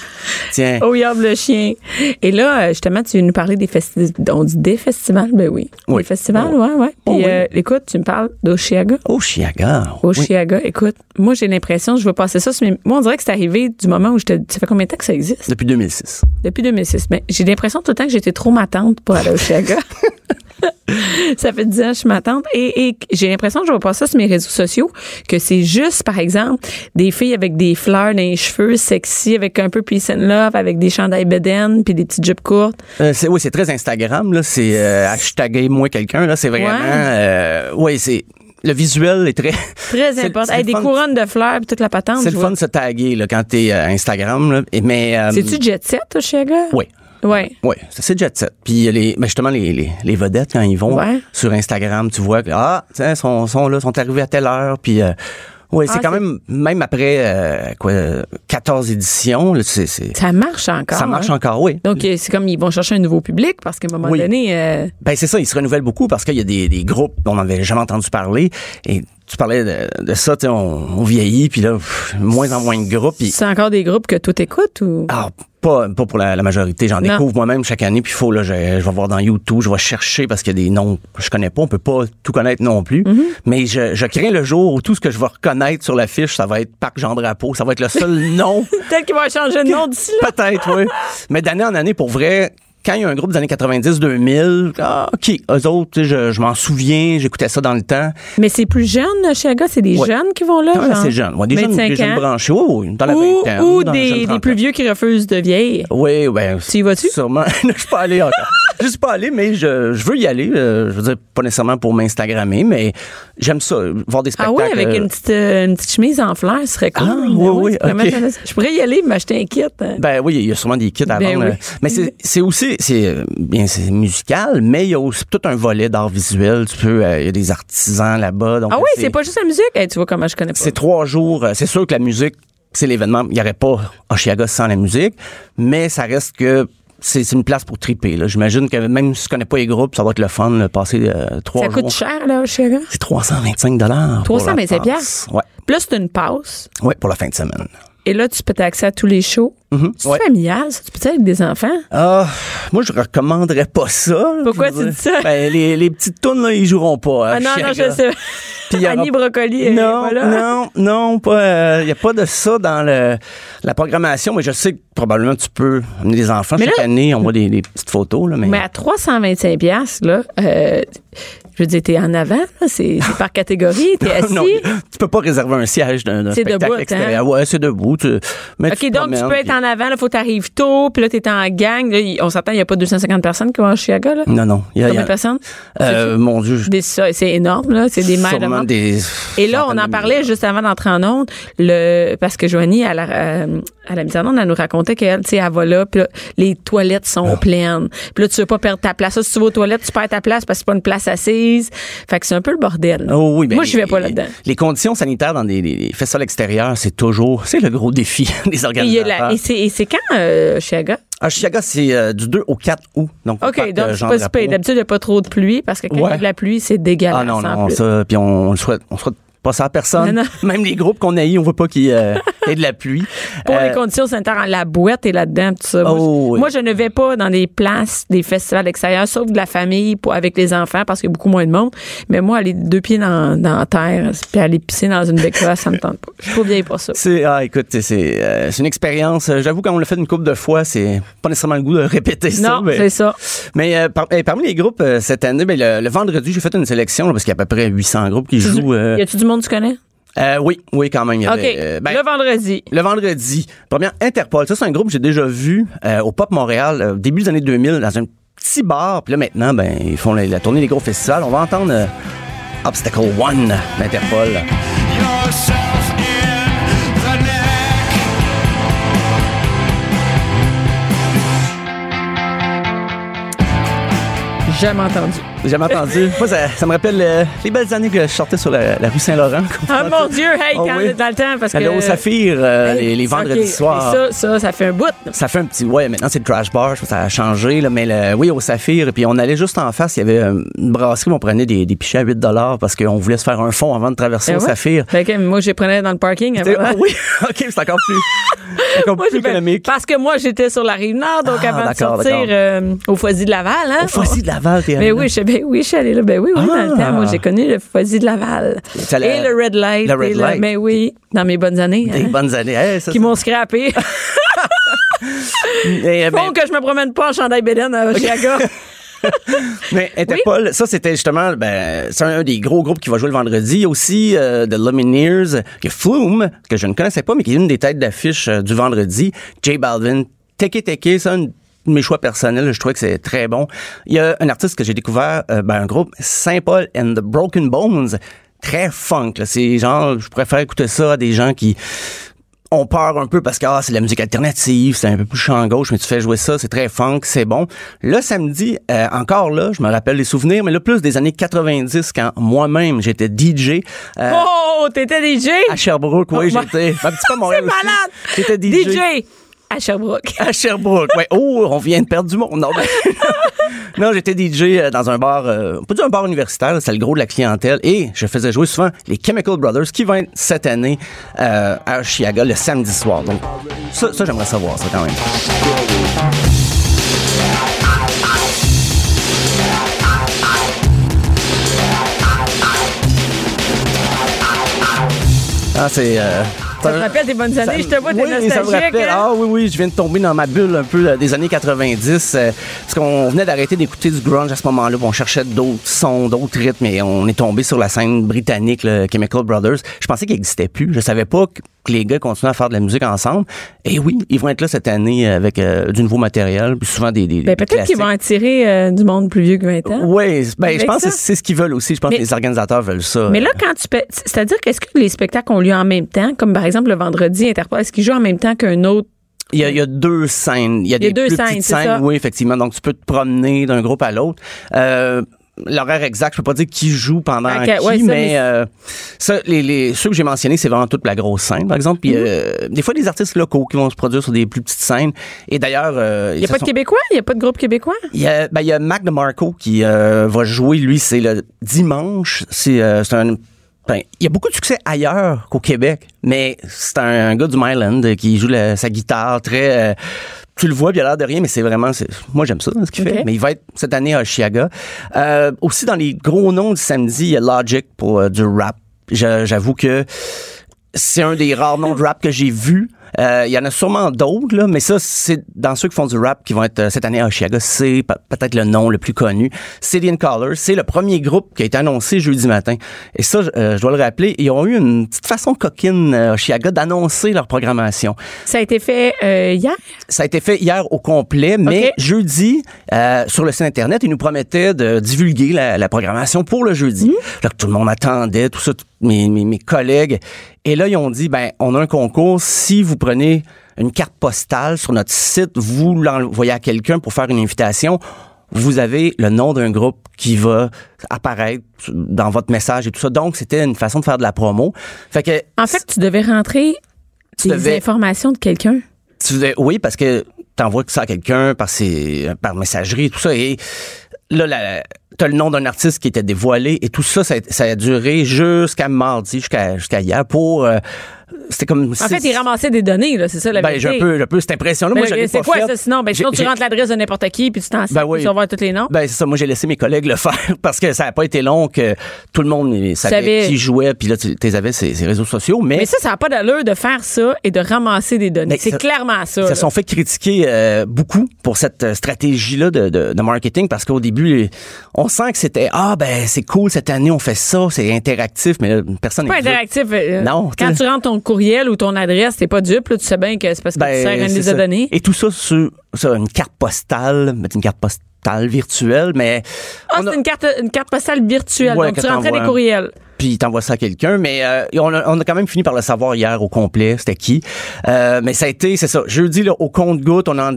Tiens. Oh, Yob le chien. Et là, euh, justement, tu veux nous parler des festivals. On dit des festivals? Ben oui. Oui. Des festivals, Oh. ouais, ouais. Puis, Oh, oui. euh, écoute, tu me parles d'Oshiaga. Chiaga. Oshiaga. Écoute, moi, j'ai l'impression, je veux passer ça, sur mes- moi, on dirait que c'est arrivé du moment où je te. Ça fait combien de temps que ça existe? Depuis 2006. Depuis 2006. Mais j'ai l'impression tout le temps que j'étais trop ma tante pour aller à Oshiaga. ça fait 10 ans que je suis ma tante. Et, et j'ai l'impression que je vois pas ça sur mes réseaux sociaux, que c'est juste, par exemple, des filles avec des fleurs dans les cheveux, sexy, avec un peu peace and love, avec des chandails bedaines, puis des petites jupes courtes. Euh, c'est, oui, c'est très Instagram, là. C'est euh, hashtagger moi quelqu'un, là. C'est vraiment. Ouais. euh, oui, c'est. Le visuel est très. Très C'est- important. c'est Hey, des fun. couronnes de fleurs, puis toute la patente. C'est le vois. fun de se taguer, là, quand t'es euh, Instagram, là. Mais. euh, C'est-tu jet set, Oshiaga? Oui. Ouais. Oui, ça c'est jet set. Puis les, ben justement les, les, les vedettes quand ils vont Ouais. sur Instagram, tu vois que ah, tiens, sont sont là, sont arrivés à telle heure. Puis euh, oui, c'est Ah, quand même même après euh, quoi 14 éditions, là, c'est c'est Ça marche encore. ça marche hein? encore, oui. Donc, euh, c'est comme ils vont chercher un nouveau public parce qu'à un moment Oui. donné, euh, Ben c'est ça, ils se renouvellent beaucoup parce qu'il y a des, des groupes dont on n'avait jamais entendu parler. Et tu parlais de, de ça, tu sais, on, on vieillit, puis là, pff, moins en moins de groupes. puis- c'est encore des groupes que tout écoute ou? Ah, pas, pas pour la, la majorité. J'en découvre moi-même chaque année. Puis il faut, là, je, je vais voir dans YouTube, je vais chercher parce qu'il y a des noms que je connais pas. On peut pas tout connaître non plus. Mm-hmm. Mais je, je crains le jour où tout ce que je vais reconnaître sur l'affiche, ça va être Parc Jean Drapeau. Ça va être le seul nom. Peut-être qu'ils vont changer de nom d'ici là. Peut-être, oui. Mais d'année en année, pour vrai, quand il y a un groupe des années 90-2000, ah, OK, eux autres, je, je m'en souviens, j'écoutais ça dans le temps. Mais c'est plus jeune, chez gars, c'est des Ouais. jeunes qui vont là. Ouais, c'est jeune. Ouais, des, jeunes, 25 des jeunes branchés. Oui, dans la Ou, vingtaine. ou dans des, plus vieux qui refusent de vieillir. Oui, ben. Tu y vas-tu? Sûrement. je suis pas allé encore. Je suis pas allé, mais je, je veux y aller. euh, je veux dire, pas nécessairement pour m'instagrammer, mais j'aime ça, voir des Ah spectacles. oui, avec euh, une petite, euh, une petite chemise en fleurs, ce serait cool. Ah, oui, oui. Je pourrais y aller, m'acheter un kit. hein. Ben oui, il y a sûrement des kits à Ben vendre. oui. Mais c'est aussi, c'est bien, c'est musical, mais il y a aussi tout un volet d'art visuel. Tu peux, il y a des artisans là-bas. ah oui, c'est pas juste la musique. Hey, tu vois comment je connais pas. C'est trois jours. C'est sûr que la musique, c'est l'événement. Il n'y aurait pas Oshiaga sans la musique, mais ça reste que c'est c'est une place pour triper. là. J'imagine que même si tu connais pas les groupes, ça va être le fun, de passer euh, trois Ça jours. coûte cher, là, chez. C'est 325 dollars. 325 piastres? Ouais. Plus, une passe. Ouais, pour la fin de semaine. Et là, tu peux t'accéder à tous les shows? C'est Ouais. familial, ça? Tu peux être avec des enfants? Ah, moi je recommanderais pas ça. Pourquoi tu dis ça? Ben, les, les petites tounes là, ils joueront pas. Ah hein, non, non, Oshiaga. je sais. Puis aura- Annie Brocoli, est Non, pas là. non, non, pas. Il n'y a pas de ça dans le, la programmation, mais je sais que probablement tu peux amener des enfants Mais chaque là- année. On voit des, des petites photos là, mais. Mais à 325 pièces là, euh, je veux dire, t'es en avant, là, c'est c'est par catégorie, t'es assis. Non, tu peux pas réserver un siège d'un d'un C'est spectacle debout, hein? extérieur. Ouais, c'est debout. Tu, mais OK, te donc tu peux être en avant, là, faut que t'arrives tôt, puis là, t'es en gang. Là, il- on s'entend, il n'y a pas 250 personnes qui vont à Chiaga, là? Non, non. Il y a, il Combien de personnes? euh, mon Dieu. C'est énorme, là. C'est des mères de des. Et là, on en parlait juste avant d'entrer en onde, le, parce que Joanie, à la, euh, à la mise en onde, elle nous racontait qu'elle, tu sais, elle va là, puis là, les toilettes sont Ah. pleines. Puis là, tu veux pas perdre ta place. Ça, si tu vas aux toilettes, tu perds ta place parce que c'est pas une place assise. Fait que c'est un peu le bordel. Oh oui, ben, Moi, je vais pas là-dedans. Les conditions sanitaires dans des, des festivals extérieurs, c'est toujours, c'est le gros défi des il organisateurs. et c'est et c'est quand, euh, Chiaga? À Chicago, c'est euh, du 2 au 4 août. Donc, OK, parc, donc euh, c'est pas pire. D'habitude, il n'y a pas trop de pluie parce que quand il y a de la pluie, c'est dégueulasse. Ah non, non, ça, puis on, on souhaite, on souhaite pas ça à personne. Non, non. Même les groupes qu'on a eu, on veut pas qu'ils euh, qu'ils et de la pluie. Pour les Euh, conditions sanitaires, la boîte est là-dedans, tout ça. Moi, Oh, oui. moi, je ne vais pas dans des places, des festivals extérieurs, sauf de la famille pour, avec les enfants, parce qu'il y a beaucoup moins de monde. Mais moi, aller deux pieds dans, dans la terre, puis aller pisser dans une bécane, ça me tente pas. Je suis trop vieille pour ça. C'est ah écoute c'est euh, une expérience. euh, J'avoue quand on l'a fait une couple de fois, c'est pas nécessairement le goût de répéter ça. Non, c'est ça. mais, euh, par- parmi les groupes euh, cette année, ben, le, le vendredi j'ai fait une sélection là, parce qu'il y a à peu près 800 groupes qui jouent. euh, Y a-tu du monde tu connais? euh, oui oui quand même. il y euh, ben, le vendredi. Le vendredi. Première, Interpol. Ça, c'est un groupe que j'ai déjà vu euh, au Pop Montréal, euh, début des années 2000, dans un petit bar. Puis là, maintenant, ben, ils font la, la tournée des gros festivals. On va entendre Obstacle One d'Interpol. Jamais entendu. J'ai jamais entendu. Moi, ça, ça me rappelle euh, les belles années que je sortais sur la, la rue Saint-Laurent. Ah mon Dieu, hey, Oh quand oui. dans le temps, parce que. Au Saphir euh, Hey, les, les vendredis soirs. Ça, ça, ça fait un bout. là. Ça fait un petit. Ouais, maintenant c'est le Trash Bar, je pense que ça a changé, là, mais le- oui, au Saphir. Puis on allait juste en face, il y avait euh, une brasserie où on prenait des, des pichets à 8 parce qu'on voulait se faire un fond avant de traverser Ben au ouais. Saphir. Fait que moi, j'ai prenais dans le parking. Avant. ah oui, ok, c'est encore plus, encore Moi, plus économique. Parce que moi, j'étais sur la rive nord, donc Ah, avant de sortir euh, au Foisy de Laval. Hein? Au Foisy de Laval, t'es Mais oui, je, ben oui, je suis allée là. Ben oui, oui, dans le Ah. temps. Moi, j'ai connu le Foisy de Laval. Et le Red Light. le Red et le- Light. Mais oui, dans mes bonnes années. Des hein, bonnes années. Hey, ça, qui m'ont scrappé. Eh, ben, que je me promène pas en chandail Bédène à Chicago. Mais Interpol, ça c'était justement, ben, c'est un des gros groupes qui va jouer le vendredi. Aussi euh, The Lumineers, y a Flume, que je ne connaissais pas, mais qui est une des têtes d'affiche euh, du vendredi. J Balvin, Teke Teke, ça, un de mes choix personnels, je trouvais que c'est très bon. Il y a un artiste que j'ai découvert, euh, ben, un groupe, Saint Paul and the Broken Bones, très funk. C'est genre, je préfère écouter ça à des gens qui on peur un peu parce que ah, c'est de la musique alternative, c'est un peu plus chant gauche, mais tu fais jouer ça, c'est très funk, c'est bon. Le samedi, euh, encore là, je me rappelle les souvenirs, mais là plus des années 90 quand moi-même j'étais DJ euh, oh, t'étais DJ? à Sherbrooke, oui, Oh, j'étais un petit peu à Montréal C'est malade! J'étais DJ. DJ à Sherbrooke. À Sherbrooke, ouais. Oh, on vient de perdre du monde. Non, ben, non j'étais DJ euh, dans un bar, euh, peut dire un bar universitaire, c'est le gros de la clientèle, et je faisais jouer souvent les Chemical Brothers, qui vont être cette année euh, à Chiaga le samedi soir. Donc, ça, ça j'aimerais savoir, ça quand même. Ah, c'est. euh, Ça te rappelle tes bonnes années? Je te vois, t'es oui, ça me nostalgique. rappelle. hein? Ah oui, oui, je viens de tomber dans ma bulle un peu des années 90. euh, parce qu'on venait d'arrêter d'écouter du grunge à ce moment-là. On cherchait d'autres sons, d'autres rythmes. Et on est tombé sur la scène britannique, le Chemical Brothers. Je pensais qu'il n'existait plus. Je savais pas que que les gars continuaient à faire de la musique ensemble. Et oui, ils vont être là cette année avec euh, du nouveau matériel. Puis souvent des, des Ben, des peut-être qu'ils vont attirer euh, du monde plus vieux que 20 ans. Oui, ben, je pense ça. que c'est ce qu'ils veulent aussi. Je pense Mais- que les organisateurs veulent ça. Mais là, quand tu peux. C'est-à-dire qu'est-ce que les spectacles ont lieu en même temps, comme par exemple le vendredi Interpol, est-ce qu'ils jouent en même temps qu'un autre? Il y, a, il y a deux scènes. Il y a, Il y a des deux plus scènes, petites scènes, ça? oui, effectivement. Donc, tu peux te promener d'un groupe à l'autre. Euh, L'horaire exact, je peux pas dire qui joue pendant Ok, qui, ouais, ça, mais, mais- euh, ça, les, les, ceux que j'ai mentionnés, c'est vraiment toute la grosse scène, par exemple. Puis, euh, des fois, des artistes locaux qui vont se produire sur des plus petites scènes. Et d'ailleurs, euh, Il n'y a ce pas de Québécois? Il n'y a pas de groupe québécois? il y a, ben, il y a Mac DeMarco qui euh, va jouer, lui, c'est le dimanche. C'est euh, un. ben, il y a beaucoup de succès ailleurs qu'au Québec, mais c'est un, gars du Myland qui joue la- sa guitare très. euh, tu le vois, il a l'air de rien, mais c'est vraiment. Moi, j'aime ça, ce qu'il fait. Mais il va être cette année à Chiaga. Euh, aussi, dans les gros noms du samedi, il y a Logic pour euh, du rap. J'avoue que c'est un des rares noms de rap que j'ai vu. Euh, Il y en a sûrement d'autres, là, mais ça, c'est dans ceux qui font du rap qui vont être euh, cette année à Oshiaga, c'est pe- peut-être le nom le plus connu. City and c'est le premier groupe qui a été annoncé jeudi matin. Et ça, je- euh, je dois le rappeler, ils ont eu une petite façon coquine à Oshiaga d'annoncer leur programmation. Ça a été fait euh, hier? Ça a été fait hier au complet, mais Ok. jeudi, euh, sur le site Internet, ils nous promettaient de divulguer la, la programmation pour le jeudi. Mhm. Là, que tout le monde attendait, tout ça, mes, mes, mes collègues. Et là, ils ont dit, ben, on a un concours. Si vous prenez une carte postale sur notre site, vous l'envoyez à quelqu'un pour faire une invitation, vous avez le nom d'un groupe qui va apparaître dans votre message et tout ça. Donc, c'était une façon de faire de la promo. Fait que, En fait, tu devais rentrer des devais- informations de quelqu'un. tu devais- oui, parce que t'envoies ça à quelqu'un par, ses- par messagerie et tout ça. Et là, la- t'as le nom d'un artiste qui était dévoilé et tout ça, ça, a- ça a duré jusqu'à mardi, jusqu'à jusqu'à hier pour. euh, c'était comme. En fait, ils ramassaient des données, là, c'est ça la Ben, vérité. j'ai un peu, j'ai un peu cette impression-là. Moi, l'ai c'est quoi ça sinon? Ben, sinon, tu rentres l'adresse de n'importe qui puis tu t'en Ben oui. tu vas voir tous les noms. Ben c'est ça, moi j'ai laissé mes collègues le faire parce que ça n'a pas été long que tout le monde savait qui jouait puis là tu les avais ces, ces réseaux sociaux mais, mais ça, ça n'a pas d'allure de faire ça et de ramasser des données. C'est clairement ça. ils se sont fait critiquer euh, beaucoup pour cette euh, stratégie-là de, de, de marketing parce qu'au début, on sent que c'était Ah, ben c'est cool, cette année on fait ça, c'est interactif, mais là, personne pas n'est dupe. interactif. euh, Non, Quand tu rentres ton courriel ou ton adresse, t'es pas dupe, là, tu sais bien que c'est parce que tu sers une Ben, liste de données. Et tout ça sur, sur une carte postale, mais une carte postale virtuelle, mais. Ah, on a- c'est une carte, une carte postale virtuelle. Ouais, donc, tu rentrais des courriels. puis t'envoies ça à quelqu'un, mais euh, on, a, on a quand même fini par le savoir hier au complet, c'était qui. Euh, mais ça a été, c'est ça, jeudi, là, au compte-goutte, on en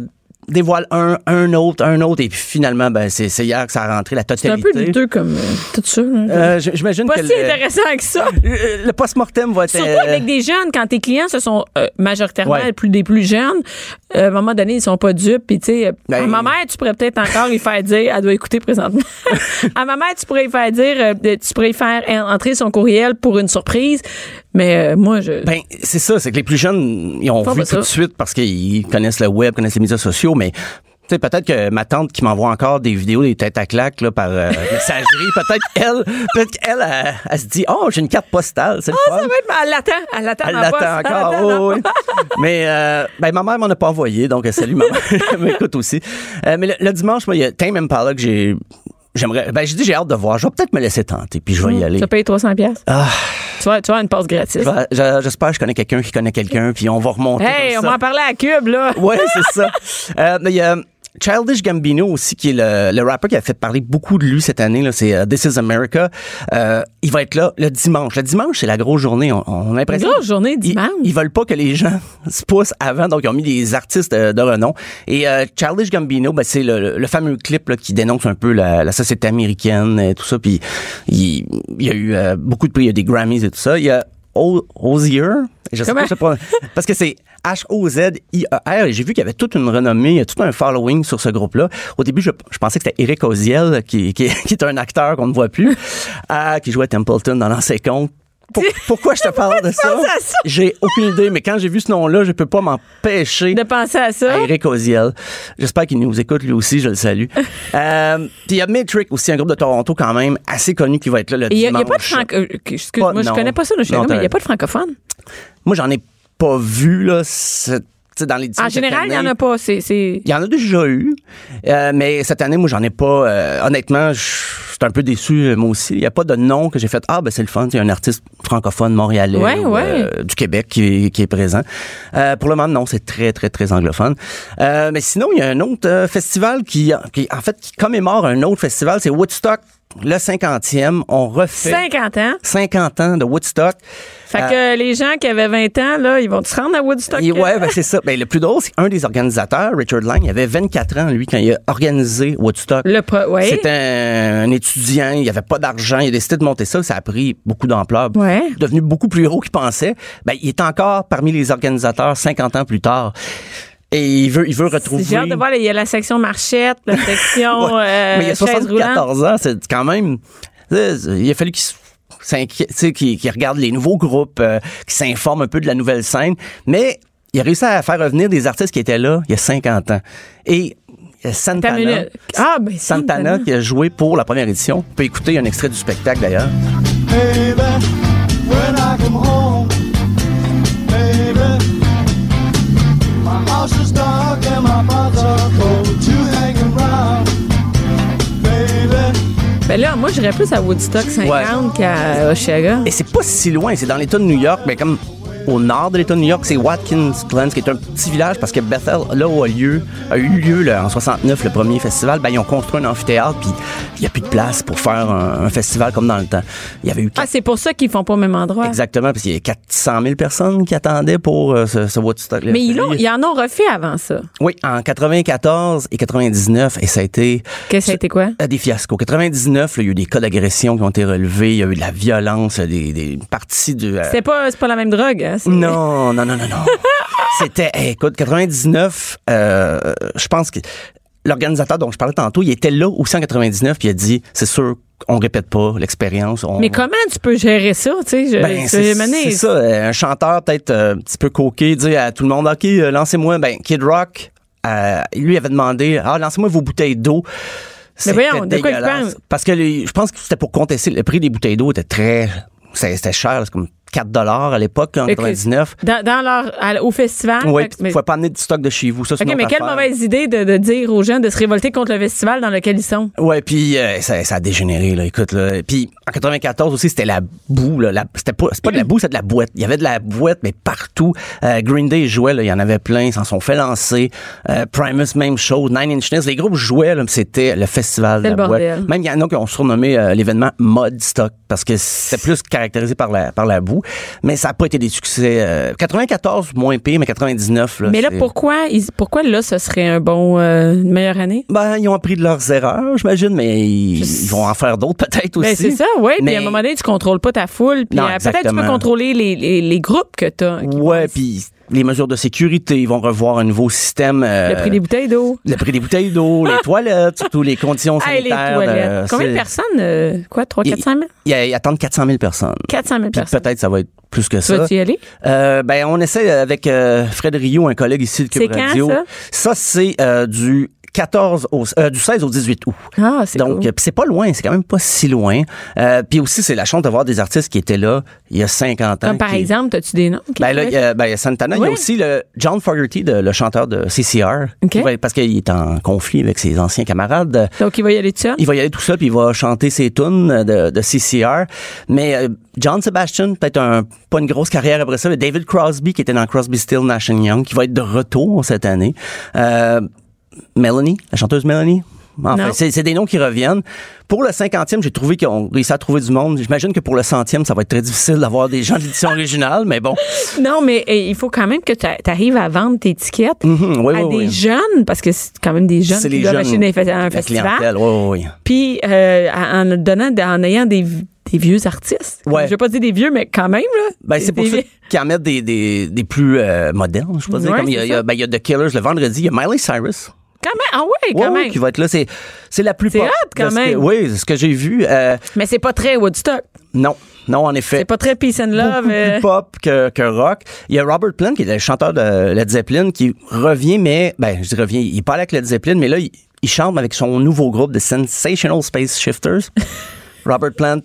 dévoile un, un autre, un autre, et puis finalement, ben, c'est hier que ça a rentré la C'est un totalité. peu douteux comme euh, tout ça. là. Euh, J'imagine pas que si le, intéressant que ça. le- le post-mortem va être... Surtout euh, avec des jeunes, quand tes clients, ce sont euh, majoritairement Ouais. plus des plus jeunes, euh, à un moment donné, ils sont pas dupes. Puis, tu sais, euh, Ben- à ma mère, tu pourrais peut-être encore y faire dire, elle doit écouter présentement. à ma mère, tu pourrais y faire dire, euh, tu pourrais y faire en- entrer son courriel pour une surprise. Mais euh, moi, je. Ben, c'est ça, c'est que les plus jeunes, ils ont vu tout ça. de suite parce qu'ils connaissent le web, connaissent les médias sociaux, mais tu sais, peut-être que ma tante qui m'envoie encore des vidéos des têtes à claques là, par euh, messagerie, peut-être elle, peut-être qu'elle, elle, elle se dit, oh, j'ai une carte postale, c'est le fun. ça va être. Elle l'attend. Elle l'attend Elle l'attend encore. oui. Mais euh, ben, ma mère m'en a pas envoyé, donc euh, salut maman. Elle m'écoute aussi. Euh, mais le, le dimanche, moi, il y a Tame Impala que j'ai. J'aimerais. Ben, j'ai dit, j'ai hâte de voir. Je vais peut-être me laisser tenter, puis je vais y aller. Tu as payé 300 pièces. Ah, Tu vas, tu vas une passe je- J'espère que je connais quelqu'un qui connaît quelqu'un, puis on va remonter. Hey, on va en parler à Cube, là. Ouais, c'est ça. Euh, mais il y a Childish Gambino aussi, qui est le, le rapper qui a fait parler beaucoup de lui cette année. Là, c'est euh, This Is America. Euh, il va être là le dimanche. Le dimanche, c'est la grosse journée. On, on a l'impression. grosse journée, dimanche. Ils, veulent pas que les gens se poussent avant, donc ils ont mis des artistes de, de renom. Et euh, Childish Gambino, ben, c'est le, le fameux clip là, qui dénonce un peu la, la société américaine et tout ça. Puis il, il y a eu euh, beaucoup de prix, il y a des Grammys et tout ça. Il y a Ozier. Je sais Comment? pas, je sais pas. Parce que c'est H-O-Z-I-E-R et j'ai vu qu'il y avait toute une renommée, tout un following sur ce groupe-là. Au début, je, je pensais que c'était Eric Oziel, qui, qui, qui est un acteur qu'on ne voit plus, euh, qui jouait Templeton dans l'ancien compte. Pour- pourquoi je te parle de ça? ça? J'ai aucune idée, mais quand j'ai vu ce nom-là, je peux pas m'empêcher De penser à ça. à Eric Oziel. J'espère qu'il nous écoute lui aussi, je le salue. euh, puis il y a Metric aussi, un groupe de Toronto quand même assez connu qui va être là le Il n'y a, dimanche. pas de franc... euh, Excuse-moi, je connais pas ça, là, mais il n'y a pas de francophone. Moi, j'en ai pas vu là. c'est- tu sais, dans les En général, il n'y en a pas. Il y en a déjà eu, euh, mais cette année, moi, j'en ai pas. euh, honnêtement, je suis un peu déçu, euh, moi aussi. Il n'y a pas de nom que j'ai fait. Ah, ben c'est le fun. Il y a un artiste francophone montréalais Ouais, ou, ouais. euh, du Québec qui est, qui est présent. Euh, pour le moment, non, c'est très, très, très anglophone. Euh, mais sinon, il y a un autre festival qui, qui, en fait, qui commémore un autre festival. C'est Woodstock, le 50e. On refait 50 ans. 50 ans de Woodstock. Fait Euh, que les gens qui avaient 20 ans, là, ils vont se rendre à Woodstock? et ouais, ben c'est ça. Ben, le plus drôle, c'est qu'un des organisateurs, Richard Lang, il avait 24 ans, lui, quand il a organisé Woodstock. Le pro- ouais. C'était un, un étudiant, il avait pas d'argent, il a décidé de monter ça, ça a pris beaucoup d'ampleur. Ouais. Devenu beaucoup plus gros qu'il pensait. Ben, il est encore parmi les organisateurs 50 ans plus tard. Et il veut, il veut retrouver. J'ai hâte de voir, il y a la section marchette, la section Ouais. euh, Mais il y a chaise roulante. 74 ans, c'est quand même. Il a fallu qu'il qu'il qu'il regarde les nouveaux groupes, euh, qu'il s'informe un peu de la nouvelle scène. Mais il a réussi à faire revenir des artistes qui étaient là il y a 50 ans. Et Attends Santana. Ah, ben, Santana qui a joué pour la première édition. On peut écouter un extrait du spectacle d'ailleurs. Baby, Ben là, moi, j'irais plus à Woodstock 50 qu'à Oshaga. Et c'est pas si loin, c'est dans l'État de New York, mais comme au nord de l'État de New York, c'est Watkins Glen, qui est un petit village parce que Bethel, là où a, lieu, a eu lieu là, en 69 le premier festival, ben, ils ont construit un amphithéâtre, puis il n'y a plus de place pour faire un, un festival comme dans le temps. Il y avait eu Ah, c'est pour ça qu'ils font pas au même endroit. Exactement, parce qu'il y a 400 000 personnes qui attendaient pour euh, ce, ce Woodstock. Mais ils, l'ont- ils en ont refait avant ça. Oui, en 94 et 99, et ça a été Que ça a été quoi? euh, des fiascos. 99, là, il y a eu des cas d'agression qui ont été relevés, il y a eu de la violence, des, des parties du... euh, C'est pas, c'est pas la même drogue, non, non, non, non, non. C'était, hey, écoute, 99, euh, je pense que l'organisateur dont je parlais tantôt, il était là aussi en 99, puis il a dit, c'est sûr, on répète pas l'expérience. on- Mais comment tu peux gérer ça, tu sais? ben, c'est- ça. euh, Un chanteur peut-être euh, un petit peu coqué, dire à tout le monde, OK, euh, lancez-moi. Ben, Kid Rock, euh, lui avait demandé, ah, lancez-moi vos bouteilles d'eau. Mais voyons, de quoi dégueulasse. parles? Parce que les- je pense que c'était pour contester. Le prix des bouteilles d'eau était très... C'était cher, c'est comme 4 dollars à l'époque, en Fait que 99. Dans, dans leur, à- au festival. Oui, puis mais- faut pas amener du stock de chez vous. Ça, c'est OK, mais quelle affaire. mauvaise idée de, de dire aux gens de se révolter contre le festival dans lequel ils sont. Ouais, puis euh, ça, ça a dégénéré là. Écoute là. Puis en 94 aussi, c'était la boue là. La- c'était pas, c'est pas de la boue, c'est de la boîte. Il y avait de la boîte, mais partout. Euh, Green Day jouait là, il y en avait plein, ils s'en sont fait lancer. Euh, Primus même chose, Nine Inch Nails, les groupes jouaient là, mais c'était le festival de la boîte. Même il y en a qui ont surnommé euh, l'événement Modstock parce que c'était plus caractérisé par la par la boue, mais ça a pas été des succès. euh, 94 moins pire, mais 99 là. mais là, pourquoi, ils- pourquoi là, ce serait un bon, euh, une meilleure année? Ben, ils ont appris de leurs erreurs, j'imagine, mais ils, ils vont en faire d'autres peut-être aussi. Ben, c'est ça, oui. Puis Mais- à un moment donné, tu contrôles pas ta foule. Puis euh, peut-être tu peux contrôler les, les, les groupes que tu as. Ouais, puis les mesures de sécurité, ils vont revoir un nouveau système. euh, Le prix des bouteilles d'eau. le prix des bouteilles d'eau, les toilettes, surtout les conditions Hey, les sanitaires. toilettes. euh, Combien de personnes? euh, quoi, 3 Il- 400 000? Il a- Ils attendent 400 000 personnes. 400 000 Puis personnes. peut-être ça va être plus que ça. vas-tu y aller? Euh, ben, on essaie avec Fred Rio, un collègue ici de Cube quand, Radio. ça? Ça, c'est du 14 au, euh, du 16 au 18 août. Ah, c'est Donc, cool. c'est pas loin, c'est quand même pas si loin. Euh, puis aussi, c'est la chance de voir des artistes qui étaient là il y a 50 ans. Comme par qui- exemple, as-tu des noms? Ben là, il y a, ben, il y a Santana. Il y a aussi le John Fogerty, le chanteur de CCR. OK. qui va- parce qu'il est en conflit avec ses anciens camarades. Donc, il va y aller tout seul? Il va y aller tout seul, puis il va chanter ses tunes de, de CCR. Mais euh, John Sebastian, peut-être un, pas une grosse carrière après ça. mais David Crosby, qui était dans Crosby, Still, Nash Young, qui va être de retour cette année. Euh, Melanie, la chanteuse Melanie. Enfin, c'est des noms qui reviennent. Pour le 50e, j'ai trouvé qu'on réussit à trouver du monde. J'imagine que pour le centième, ça va être très difficile d'avoir des gens de l'édition originale, mais bon. Non, mais eh, il faut quand même que tu arrives à vendre tes tickets Mhm, oui, à oui, des oui. jeunes, parce que c'est quand même des jeunes C'est qui les doivent jeunes, acheter un la festival. clientèle, oui, oui, oui. Puis euh, en donnant, en ayant des, des vieux artistes. Ouais. Je vais pas dire des vieux, mais quand même là. Ben, c'est pour Des- ça qu'ils en mettent des, des, des plus euh, modernes, je peux dire. Ouais, Comme il y a, a- ça. ben, il y a The Killers le vendredi, il y a Miley Cyrus. Quand même, ah ouais, quand Ouais, ouais, même. qui va être là. C'est, c'est la plus C'est hot, quand de que- même. oui, c'est ce que j'ai vu. Euh, Mais c'est pas très Woodstock. non, non, en effet. C'est pas très peace and love. beaucoup euh. plus pop que, que rock. Il y a Robert Plant, qui est le chanteur de Led Zeppelin, qui revient, mais, ben, je dis revient, il pas avec Led Zeppelin, mais là, il, il chante avec son nouveau groupe, The Sensational Space Shifters. Robert Plant,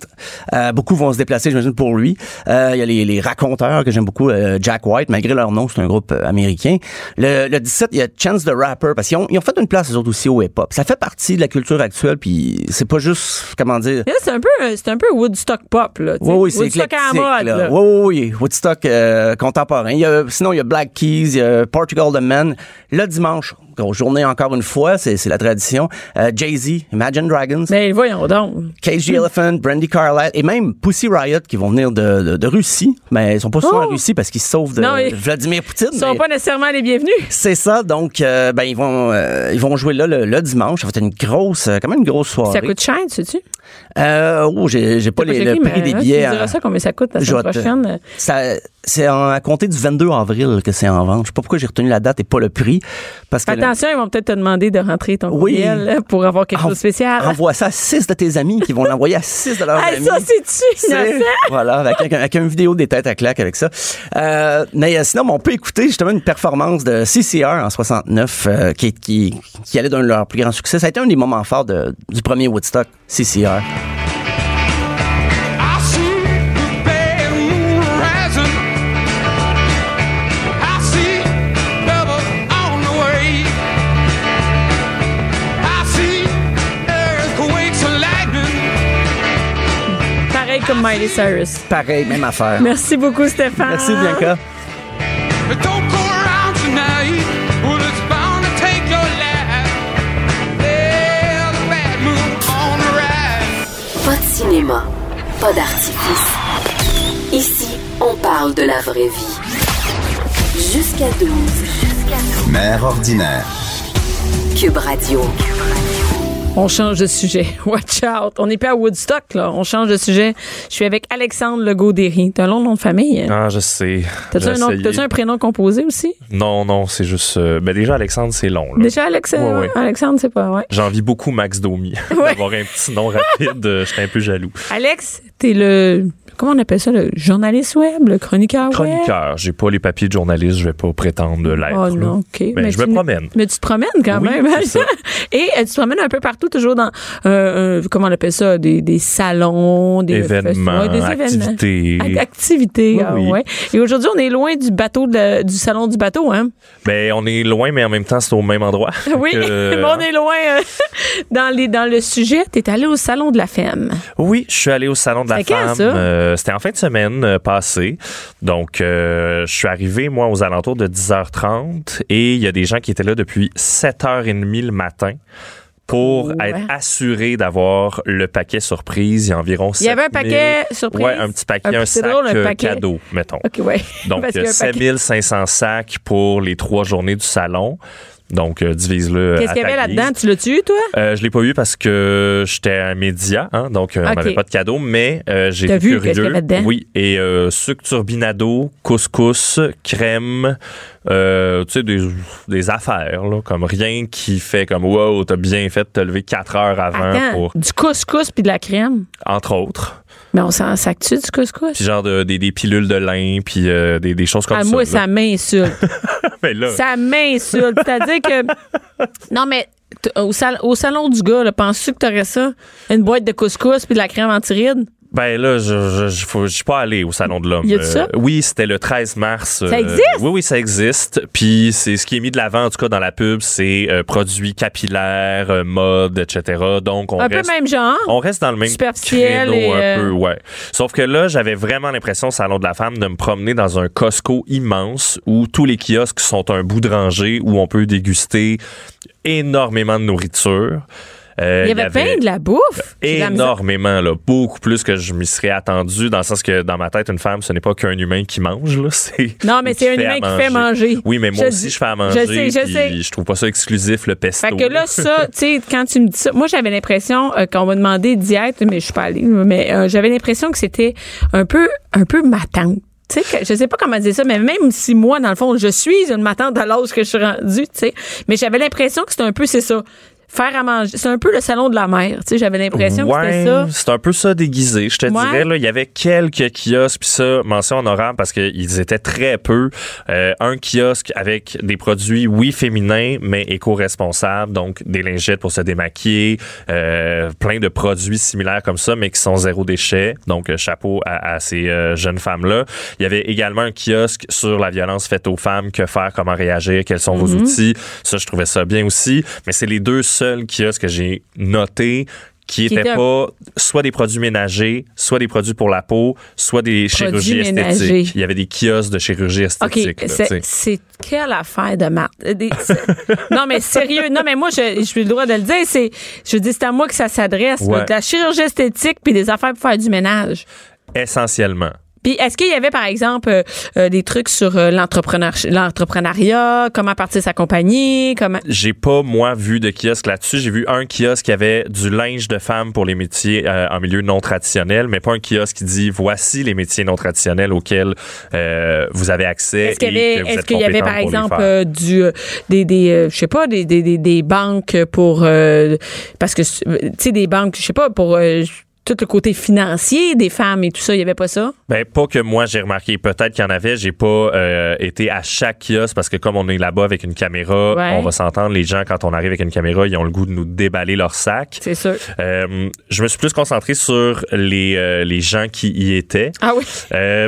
euh, beaucoup vont se déplacer, j'imagine, pour lui. Euh, il y a les, les raconteurs que j'aime beaucoup, euh, Jack White, malgré leur nom, c'est un groupe euh, américain. Le, le 17, il y a Chance the Rapper, parce qu'ils ont, ils ont fait une place, eux autres aussi, au hip-hop. Ça fait partie de la culture actuelle, puis c'est pas juste, comment dire, c'est un peu, euh, c'est un peu Woodstock pop là. oui, oui, c'est Woodstock à la mode. là. là. Oui, oui, oui. Woodstock contemporain. Il y a, sinon, il y a Black Keys, il y a Portugal the Man. Le dimanche, journée encore une fois, c'est la tradition. Euh, Jay-Z, Imagine Dragons, Mais voyons donc. Cage the Elephant, Brandy Carlisle et même Pussy Riot qui vont venir de, de, de Russie. Mais ils sont pas souvent Oh! en Russie parce qu'ils se sauvent de Non, Vladimir Poutine. Ils sont pas nécessairement les bienvenus. c'est ça, donc euh, ben ils vont euh, ils vont jouer là le, le dimanche. Ça va être une grosse, quand même une grosse soirée. Ça coûte cher, sais-tu? Euh, oh, j'ai pas les, le prix des billets. Tu diras ça combien ça coûte la semaine prochaine. Ça, c'est à compter du 22 avril que c'est en vente. Je sais pas pourquoi j'ai retenu la date et pas le prix. Parce que attention, ils vont peut-être te demander de rentrer ton Oui. courriel pour avoir quelque En- chose de spécial. envoie ça à 6 de tes amis qui vont l'envoyer à 6 de leurs Hey, amis. ça, c'est-tu innocent? Voilà, avec, avec une vidéo des têtes à claque avec ça. Euh, mais euh, sinon, on peut écouter justement une performance de CCR en 69 euh, qui, qui, qui allait d'un de leurs plus grands succès. Ça a été un des moments forts de- du premier Woodstock, CCR. Pareil comme Miley Cyrus. Pareil, même affaire. Merci beaucoup, Stéphane. Merci, Bianca. Pas de cinéma, pas d'artifice. Ici, on parle de la vraie vie. Jusqu'à 12. Mère ordinaire. Cube Radio. On change de sujet. Watch out. On n'est pas à Woodstock, là. On change de sujet. Je suis avec Alexandre Legaudéry. T'as un long nom de famille? hein? Ah, je sais. T'as-tu un, nom- un prénom composé aussi? Non, non, c'est juste. euh, ben déjà, Alexandre, c'est long. là. Déjà, Alex, Ouais, ouais. Alexandre, c'est pas, ouais. J'envie beaucoup Max Domi d'avoir un petit nom rapide. euh, J'étais un peu jaloux. Alex, t'es le, comment on appelle ça, le journaliste web, le chroniqueur web? Chroniqueur, j'ai pas les papiers de journaliste, je vais pas prétendre l'être. Oh là. non, OK. Ben, je me tu- promène. Mais tu te promènes quand Oui, même. hein? ça. Et euh, tu te promènes un peu partout, toujours dans, euh, euh, comment on appelle ça, des, des salons, des Événements, des activités. Ac- Activités, Oui, ah oui. ouais. Et aujourd'hui, on est loin du bateau, de la- du salon du bateau, hein? Ben, on est loin, mais en même temps, c'est au même endroit. Oui, Que- mais on est loin dans, les, dans le sujet. T'es allé au salon de la femme. Oui, je suis allé au salon de la quand, femme. ça? Euh, C'était en fin de semaine euh, passée. Donc, euh, je suis arrivé, moi, aux alentours de 10h30 et il y a des gens qui étaient là depuis 7h30 le matin pour Ouais. être assurés d'avoir le paquet surprise. Il y a environ Il y avait un 7000 paquet surprise? Ouais, un petit paquet, Un- sac drôle, un euh, paquet. cadeau, mettons. OK, ouais. Donc, Parce qu'il y a euh, un paquet. 7500 sacs pour les trois journées du salon. Donc, euh, divise-le. Qu'est-ce à qu'il y avait là-dedans? Tu l'as-tu, toi? Euh, je l'ai pas eu parce que j'étais un média, hein, donc euh, on n'avait pas de cadeau, mais euh, j'ai été vu curieux. qu'est-ce qu'il y avait dedans? Oui, et euh, sucre turbinado, couscous, crème, euh, tu sais, des, des affaires, là, comme rien qui fait comme wow, t'as bien fait de te lever 4 heures avant Attends, pour, du couscous puis de la crème? entre autres. Mais on s'en sac-tu du couscous? Puis genre de- des, des pilules de lin, puis euh, des, des choses comme Ah, ça. moi, là. ça m'insulte. Mais là, ça m'insulte. C'est-à-dire que. Non, mais au, sal- au salon du gars, penses-tu que t'aurais ça? Une boîte de couscous puis de la crème anti-rides? Ben là, je je, suis pas allé au salon de l'homme. Y a-tu ça? oui, c'était le 13 mars. Ça euh, existe? Oui, oui, ça existe. Puis c'est ce qui est mis de l'avant en tout cas dans la pub, c'est euh, produits capillaires, euh, mode, etc. Donc on Un peu reste même genre. on reste dans le même Superficiel créneau et, un euh, peu, ouais. Sauf que là, j'avais vraiment l'impression au salon de la femme de me promener dans un Costco immense où tous les kiosques sont un bout de rangée où on peut déguster énormément de nourriture. Euh, Il y avait plein de la bouffe. Énormément, là, beaucoup plus que je m'y serais attendu, dans le sens que dans ma tête, une femme, ce n'est pas qu'un humain qui mange, là, Non, mais c'est un humain qui fait manger. Oui, mais moi Je aussi, dis- je fais à je manger. sais, je sais. Je trouve pas ça exclusif, le pesto. Fait que là, ça, tu sais, quand tu me dis ça, moi, j'avais l'impression euh, qu'on m'a demandé diète, mais je suis pas allée, mais euh, j'avais l'impression que c'était un peu, un peu ma tante. Tu sais, je sais pas comment dire ça, mais même si moi, dans le fond, je suis une matante à l'âge que je suis rendue, tu sais, mais j'avais l'impression que c'était un peu, c'est ça, faire à manger. C'est un peu le salon de la mer, tu sais, j'avais l'impression que c'était ça. c'est un peu ça déguisé. Je te Ouais. dirais, là, il y avait quelques kiosques, puis ça, mention honorable parce qu'ils étaient très peu. Euh, un kiosque avec des produits, oui, féminins, mais éco-responsables, donc des lingettes pour se démaquiller, euh, plein de produits similaires comme ça, mais qui sont zéro déchet. Donc, euh, chapeau à, à ces euh, jeunes femmes-là. Il y avait également un kiosque sur la violence faite aux femmes, que faire, comment réagir, quels sont Mm-hmm. vos outils. Ça, je trouvais ça bien aussi. Mais c'est les deux seuls kiosques que j'ai notés qui Qui étaient étaient un- pas soit des produits ménagers, soit des produits pour la peau, soit des Produits chirurgies ménagers. esthétiques. Il y avait des kiosques de chirurgie esthétique. tu c'est, quelle affaire de marde? Euh, non, mais sérieux. Non, mais moi, je, je suis le droit de le dire. C'est, je dis, c'est à moi que ça s'adresse. Ouais. la chirurgie esthétique puis des affaires pour faire du ménage. Essentiellement. Puis est-ce qu'il y avait, par exemple, euh, euh, des trucs sur euh, l'entrepreneur, l'entrepreneuriat, comment partir sa compagnie, comment... J'ai pas, moi, vu de kiosque là-dessus. J'ai vu un kiosque qui avait du linge de femme pour les métiers euh, en milieu non traditionnel, mais pas un kiosque qui dit voici les métiers non traditionnels auxquels euh, vous avez accès. Est-ce qu'il y avait, est-ce qu'il y par exemple, du, des, des je sais pas, des, des, des, banques pour, euh, parce que, tu sais, des banques, je sais pas, pour euh, tout le côté financier des femmes et tout ça, il y avait pas ça? Ben, pas que moi j'ai remarqué. Peut-être qu'il y en avait. J'ai pas euh, été à chaque kiosque parce que comme on est là-bas avec une caméra, Ouais. on va s'entendre. Les gens, quand on arrive avec une caméra, ils ont le goût de nous déballer leur sac. C'est sûr. Euh, je me suis plus concentré sur les, euh, les gens qui y étaient. Ah oui.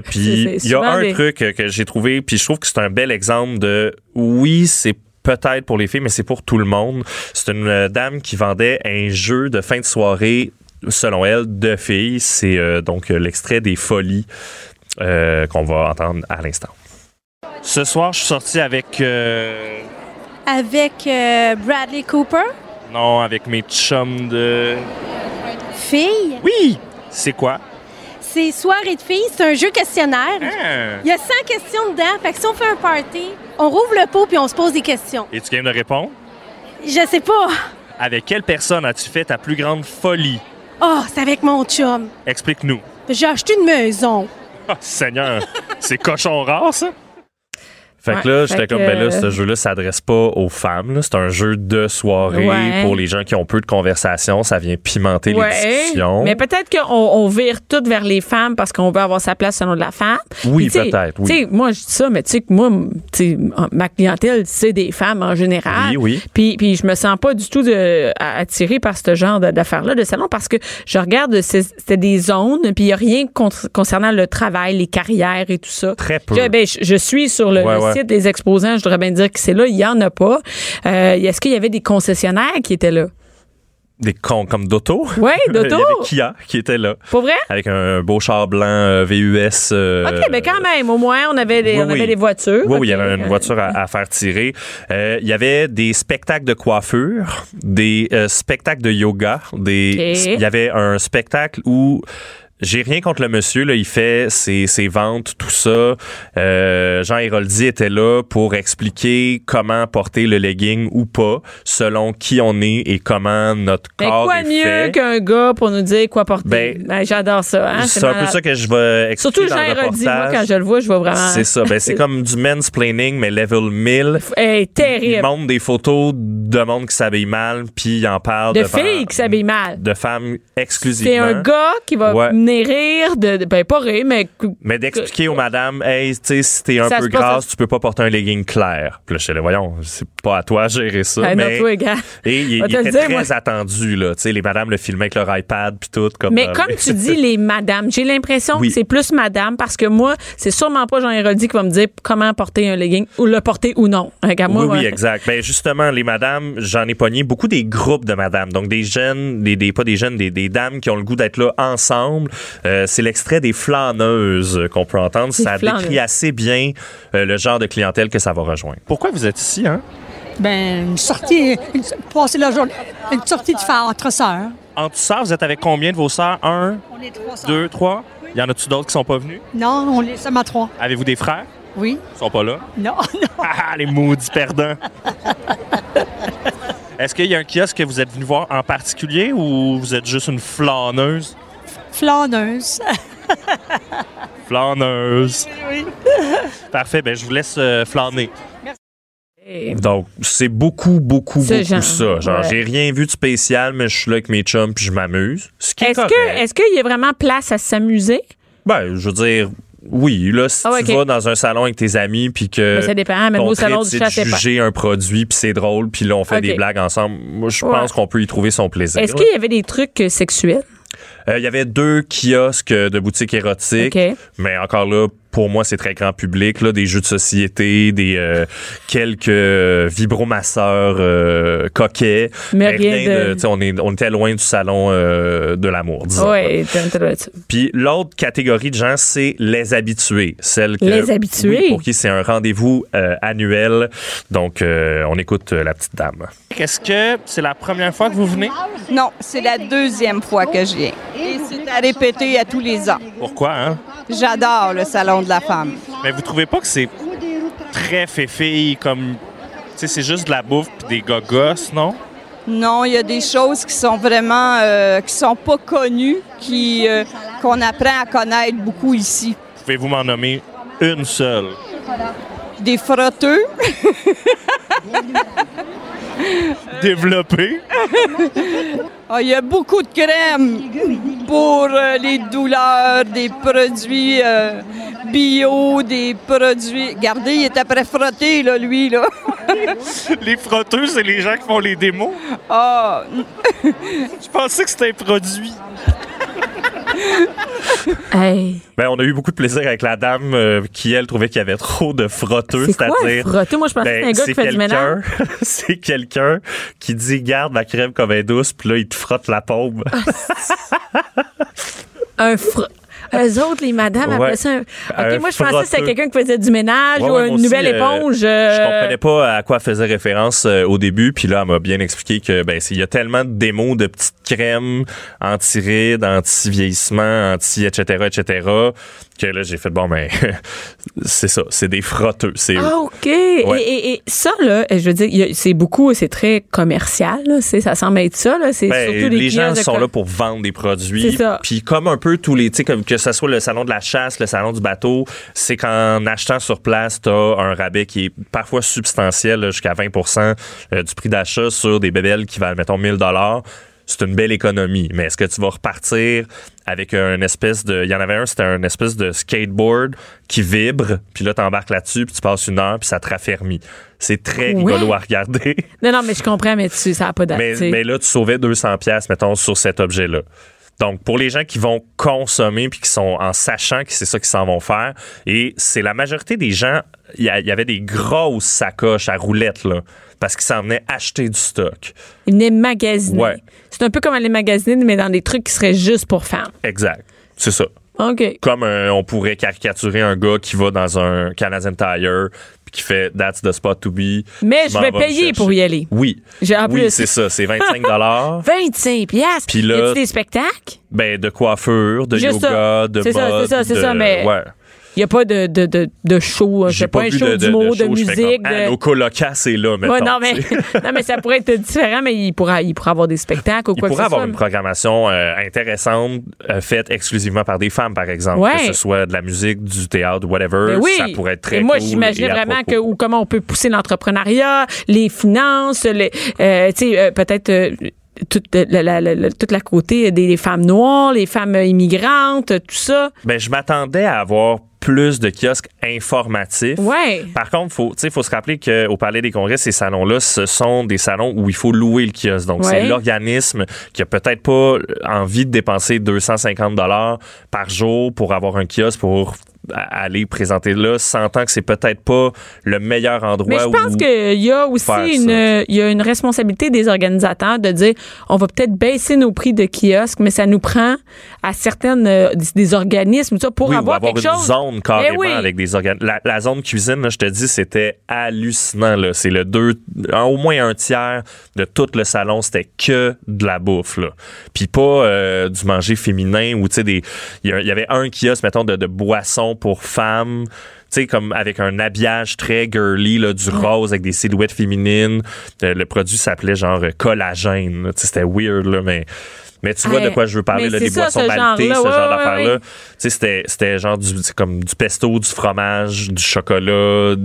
Puis il y a un des- truc que j'ai trouvé, puis je trouve que c'est un bel exemple de oui, c'est peut-être pour les filles, mais c'est pour tout le monde. C'est une dame qui vendait un jeu de fin de soirée, selon elle, de filles. C'est euh, donc l'extrait des folies euh, qu'on va entendre à l'instant. Ce soir, je suis sorti avec euh, avec euh, Bradley Cooper, non, avec mes chums de. fille. Oui, c'est quoi? C'est Soirée de filles, c'est un jeu questionnaire. Ah. Il y a 100 questions dedans. Fait que si on fait un party, on rouvre le pot puis on se pose des questions. Es-tu game de répondre? Je sais pas. Avec quelle personne as-tu fait ta plus grande folie? Oh, c'est avec mon chum. Explique-nous. J'ai acheté une maison. Ah, Seigneur, c'est cochon rare, ça? Fait que là, j'étais comme, que- ben là, ce jeu-là s'adresse pas aux femmes. C'est un jeu de soirée Ouais. pour les gens qui ont peu de conversation. Ça vient pimenter les discussions. Mais peut-être qu'on on vire tout vers les femmes parce qu'on veut avoir sa place selon de la femme. Oui, peut-être, oui. Moi, je dis ça, mais tu sais que moi, ma clientèle, c'est des femmes en général. Oui, oui. Puis, puis je me sens pas du tout de, attirée par ce genre d'affaires-là de salon parce que je regarde, c'est- c'était des zones, puis il y a rien con- concernant le travail, les carrières et tout ça. Très peu. Je, ben, je, je suis sur le. Site des exposants, je voudrais bien dire que c'est là, il y en a pas. Euh, Est-ce qu'il y avait des concessionnaires qui étaient là? Des cons comme d'auto. Oui, Il y d'auto. avait Kia qui était là. Pour vrai? Avec un beau char blanc euh, VUS. euh, OK, mais quand même, au moins, on avait des, oui, on avait oui. des voitures. Oui, oui, il y avait une voiture à, à faire tirer. Euh, il y avait des spectacles de coiffure, des euh, spectacles de yoga, des. Il y avait un spectacle où. J'ai rien contre le monsieur, là, il fait ses, ses ventes, tout ça. Euh, Jean Héroldi était là pour expliquer comment porter le legging ou pas, selon qui on est et comment notre Mais corps quoi est mieux fait. qu'un gars pour nous dire quoi porter? Ben, Ben, J'adore ça. Hein? C'est un peu ça que je vais expliquer Surtout dans Jean le Héroldi, moi, quand je le vois, je vois vraiment... C'est ça. Ben, c'est comme du mansplaining, mais level 1000. Hey, Il terrible. montre des photos de monde qui s'habille mal, puis il en parle De filles qui s'habillent mal. de femmes exclusivement. C'est un gars qui va Ouais. Venir rire, de, de- ben pas rire, mais... Mais d'expliquer aux madames, hey, tu sais, si t'es un peu grasse, tu peux pas porter un legging clair. Puis là, je là, voyons, c'est pas à toi de gérer ça. Ben, non, mais, toi, gars. et il, était dire, très moi. attendu, là. Tu sais, les madames le filmaient avec leur iPad, puis tout. Comme, Mais euh, comme tu dis, les madames, j'ai l'impression Oui. que c'est plus madame parce que moi, c'est sûrement pas Jean Héroldi qui va me dire comment porter un legging ou le porter ou non. Regarde, moi, oui, oui, ouais. exact. Ben justement, les madames, j'en ai pogné beaucoup des groupes de madames. Donc des jeunes, des, des pas des jeunes, des, des dames qui ont le goût d'être là ensemble. Euh, c'est l'extrait des flâneuses qu'on peut entendre. Ça flâneuses. décrit assez bien euh, le genre de clientèle que ça va rejoindre. Pourquoi vous êtes ici, hein? Ben, une sortie, une, passer la journée, une sortie de faire entre sœurs. En tout ça, vous êtes avec combien de vos sœurs? Un, On est trois sœurs. deux, trois? Y en a-tu d'autres qui sont pas venus? Non, on est seulement trois. Avez-vous des frères? Oui. Ils sont pas là? Non, non. Ah, les maudits perdants! Est-ce qu'il y a un kiosque que vous êtes venu voir en particulier ou vous êtes juste une flâneuse? Flâneuse. Flâneuse. Oui. Parfait, ben je vous laisse euh, flâner. Et- Donc, c'est beaucoup, beaucoup, Ce beaucoup genre, ça. Genre, ouais. j'ai rien vu de spécial, mais je suis là avec mes chums puis je m'amuse. Ce qui est, Est-ce correct. que, est-ce qu'il y a vraiment place à s'amuser? Ben, je veux dire, oui, là, si Ah tu vas dans un salon avec tes amis puis que Ben, ça dépend, même ton au salon du c'est chat, de c'est pas. juger un produit puis c'est drôle puis là, on fait des blagues ensemble. Moi, je Ouais. pense qu'on peut y trouver son plaisir. Est-ce qu'il y avait des trucs euh, Euh, Il y avait deux kiosques de boutiques érotiques, mais encore là, pour moi, c'est très grand public. Là, des jeux de société, des euh, quelques euh, vibromasseurs euh, coquets. Mais rien de- On, est, on était loin du salon euh, de l'amour, disons. Oui, Puis l'autre catégorie de gens, c'est les habitués. Celles que, Les habitués? oui, pour qui c'est un rendez-vous euh, annuel. Donc, euh, on écoute euh, la petite dame. Est-ce que c'est la première fois que vous venez? Non, c'est la deuxième fois que je viens. Et c'est à répéter à tous les ans. Pourquoi, hein? J'adore le Salon de la femme. Mais vous trouvez pas que c'est très féfille comme. Tu sais, c'est juste de la bouffe pis des gogos, non? Non, il y a des choses qui sont vraiment, euh, qui sont pas connues, qui, euh, qu'on apprend à connaître beaucoup ici. Pouvez-vous m'en nommer une seule? Des frotteux, Développée? Ah, il y a beaucoup de crème pour euh, les douleurs, des produits euh, bio, des produits... Regardez, il est après frotté, là, lui, là. les frotteux, c'est les gens qui font les démos? Ah, Je pensais que c'était un produit. Hey, Ben, on a eu beaucoup de plaisir avec la dame euh, qui, elle, trouvait qu'il y avait trop de frotteux, c'est c'est-à-dire. frotté? Moi, je pensais Ben, que c'était un gars qui fait du ménage. quelqu'un- c'est quelqu'un qui dit garde ma crème comme elle est douce, puis là il te frotte la paume. Un fr... Eux autres, les madames, Ouais. appelaient ça un... OK, moi, je pensais que c'était quelqu'un qui faisait du ménage Ouais, ou une aussi, nouvelle euh, éponge. euh, Je comprenais pas à quoi elle faisait référence euh, au début, puis là, elle m'a bien expliqué que ben il y a tellement de démos de petites crèmes anti-rides, anti-vieillissement, anti etc., etc., Que là, j'ai fait, bon, ben, c'est ça, c'est des frotteux. C'est Ah, OK. Ouais. Et, et- et ça, là, je veux dire, il y a- c'est beaucoup, c'est très commercial, là. C'est- Ça semble être ça, là. C'est Ben, surtout les, gens sont com- là pour vendre des produits. C'est ça. Puis comme un peu tous les, tu sais, que ce soit le salon de la chasse, le salon du bateau, c'est qu'en achetant sur place, tu as un rabais qui est parfois substantiel, là, jusqu'à 20% euh, du prix d'achat sur des bébelles qui valent, mettons, 1000 dollars. C'est une belle économie. Mais est-ce que tu vas repartir avec un espèce de... Il y en avait un, c'était un espèce de skateboard qui vibre, puis là, t'embarques là-dessus, puis tu passes une heure, puis ça te raffermit. C'est très Ouais. rigolo à regarder. Non, non, mais je comprends, mais tu, ça n'a pas date. Mais, là, tu sauvais 200 pièces mettons, sur cet objet-là. Donc, pour les gens qui vont consommer puis qui sont en sachant que c'est ça qu'ils s'en vont faire, et c'est la majorité des gens, il y, y avait des grosses sacoches à roulettes, là, parce qu'ils s'en venaient acheter du stock. Ils venaient magasiner. Ouais. C'est un peu comme aller magasiner, mais dans des trucs qui seraient juste pour femmes. Exact. C'est ça. OK. Comme euh, on pourrait caricaturer un gars qui va dans un Canadian Tire puis qui fait That's the spot to be. Mais je vais payer pour y aller. Oui. J'ai- en oui, plus- c'est ça. C'est 25 25 piastres. Puis là- Y a-tu des spectacles? Ben, de coiffure, de Juste yoga, ça. de C'est ça, mode. c'est ça, c'est de- ça, mais- Ouais. Il n'y a pas de, de, de, de show. J'ai C'est pas, un vu show de, de, d'humour, de, fais musique. comme, de... nos colocasts, c'est là. Ouais, non, mais, non, mais ça pourrait être différent, mais il pourra, il pourra avoir des spectacles ou Il quoi que pourrait ce avoir soit. une programmation euh, intéressante euh, faite exclusivement par des femmes, par exemple. Ouais. Que ce soit de la musique, du théâtre, whatever. Ben oui. Ça pourrait être très Et moi, cool j'imaginais vraiment que ou comment on peut pousser l'entrepreneuriat, les finances, les, euh, tu sais, peut-être toute la, la, la- la- toute la côté des, des femmes noires, les femmes immigrantes, tout ça. Ben, je m'attendais à avoir plus de kiosques informatifs. Ouais. Par contre, faut, tu sais, faut se rappeler qu'au Palais des Congrès, ces salons-là, ce sont des salons où il faut louer le kiosque. Donc, Ouais. c'est l'organisme qui a peut-être pas envie de dépenser 250 dollars par jour pour avoir un kiosque pour a- aller présenter là, sentant que c'est peut-être pas le meilleur endroit Mais je pense qu'il y a aussi une, y a une responsabilité des organisateurs de dire on va peut-être baisser nos prix de kiosque, mais ça nous prend à certaines euh, des, organismes ça, pour Oui, ou avoir, avoir quelque une chose. zone carrément Eh oui. avec des organes. La, la zone cuisine, là, je te dis, c'était hallucinant. Là. C'est le deux, au moins un tiers de tout le salon, c'était que de la bouffe. Là. Puis pas euh, du manger féminin ou tu sais des. Il y, a- il y avait un kiosque, mettons, de, de boissons pour femmes. Tu sais, comme avec un habillage très girly, là, du rose avec des silhouettes féminines. Euh, le produit s'appelait genre euh, collagène. C'était weird, là, mais. Mais tu vois de quoi je veux parler, là, des ça, boissons maltées, ce genre Ouais, d'affaires-là. ouais. Tu sais, c'était, genre du, comme du pesto, du fromage, du chocolat.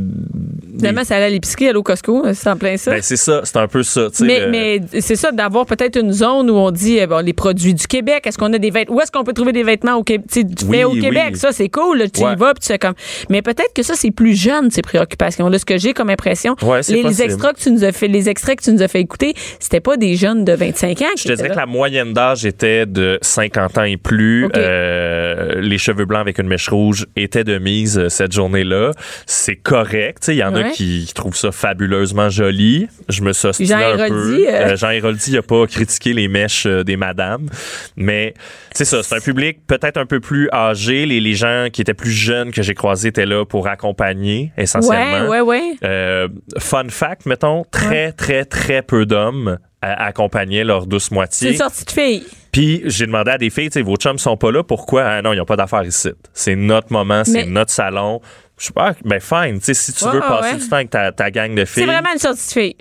Finalement, c'est aller à l'épicerie, aller au Costco, c'est en plein ça. Ben, c'est ça, c'est un peu ça. mais, le- mais c'est ça, d'avoir peut-être une zone où on dit eh bon, les produits du Québec, est-ce qu'on a des vêtements, où est-ce qu'on peut trouver des vêtements au Québec? Oui, au oui. Québec, ça c'est cool, là, tu Ouais. y vas, puis tu fais comme. Mais peut-être que ça c'est plus jeune ces préoccupations. Là, ce que j'ai comme impression, les, les extras que tu nous as fait, les extraits que tu nous as fait écouter, c'était pas des jeunes de 25 ans. Je te dirais que la moyenne d'âge était de 50 ans et plus. Euh, les cheveux blancs avec une mèche rouge étaient de mise euh, cette journée-là. C'est correct. Il y en Ouais. a qui trouvent ça fabuleusement joli. Je me suis Jean un Héroldi, peu. euh. Jean Héroldi n'a pas critiqué les mèches euh, des madames. Mais c'est ça, c'est un public peut-être un peu plus âgé. Les, les gens qui étaient plus jeunes que j'ai croisés étaient là pour accompagner essentiellement. Ouais, ouais, ouais. Fun fact, mettons, très, très, très peu d'hommes accompagnaient leur douce C'est une moitié. sortie de fille. Puis j'ai demandé à des filles, tu sais, vos chums sont pas là, pourquoi? Ah non, ils n'ont pas d'affaires ici. C'est notre moment, c'est notre salon. Je sais pas, ben fine, tu sais, si tu veux passer ouais. du temps avec ta, ta gang de C'est filles, vraiment une sortie de fille.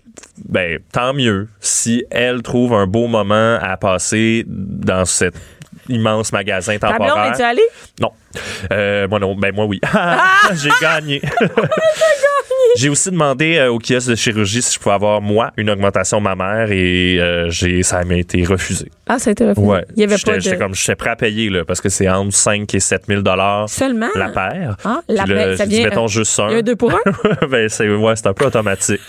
ben tant mieux. Si elles trouvent un beau moment à passer dans cet immense magasin Ta blonde, temporaire. es-tu allée? Non. Euh, moi non. Ben moi oui. J'ai gagné. J'ai aussi demandé euh, au kiosque de chirurgie si je pouvais avoir moi une augmentation mammaire et euh, j'ai ça m'a été refusé. Ah, ça a été refusé. Ouais. Il y avait J'étais- pas J'étais de. comme j'étais prêt à payer là parce que c'est entre 5 et 7 000 dollars Seulement? la paire. Ah, la là, paire, ça dit, vient, mettons euh, juste Il y a un. un deux pour un? ben c'est ouais, c'est un peu automatique.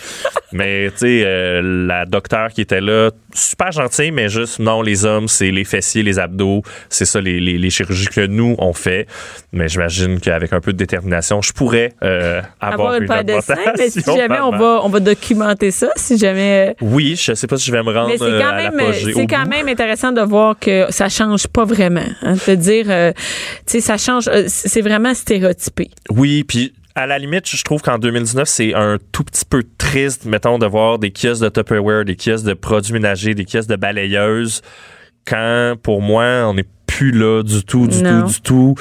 mais tu sais euh, la docteure qui était là, super gentille mais juste non les hommes, c'est les fessiers, les abdos, c'est ça les, les, les chirurgies que nous on fait. Mais j'imagine qu'avec un peu de détermination, je pourrais euh, avoir, Avoir une paire de seins, mais si jamais on va, on va documenter ça, si jamais. euh, Oui, je sais pas si je vais me rendre Mais c'est euh, quand à même, c'est quand bout. même intéressant de voir que ça change pas vraiment. Hein, de dire, euh, tu sais, ça change, euh, c'est vraiment stéréotypé. Oui, puis à la limite, je trouve qu'en 2019, c'est un tout petit peu triste, mettons, de voir des kiosques de Tupperware, des kiosques de produits ménagers, des kiosques de balayeuses, quand, pour moi, on n'est plus là du tout, du Non. tout, du tout.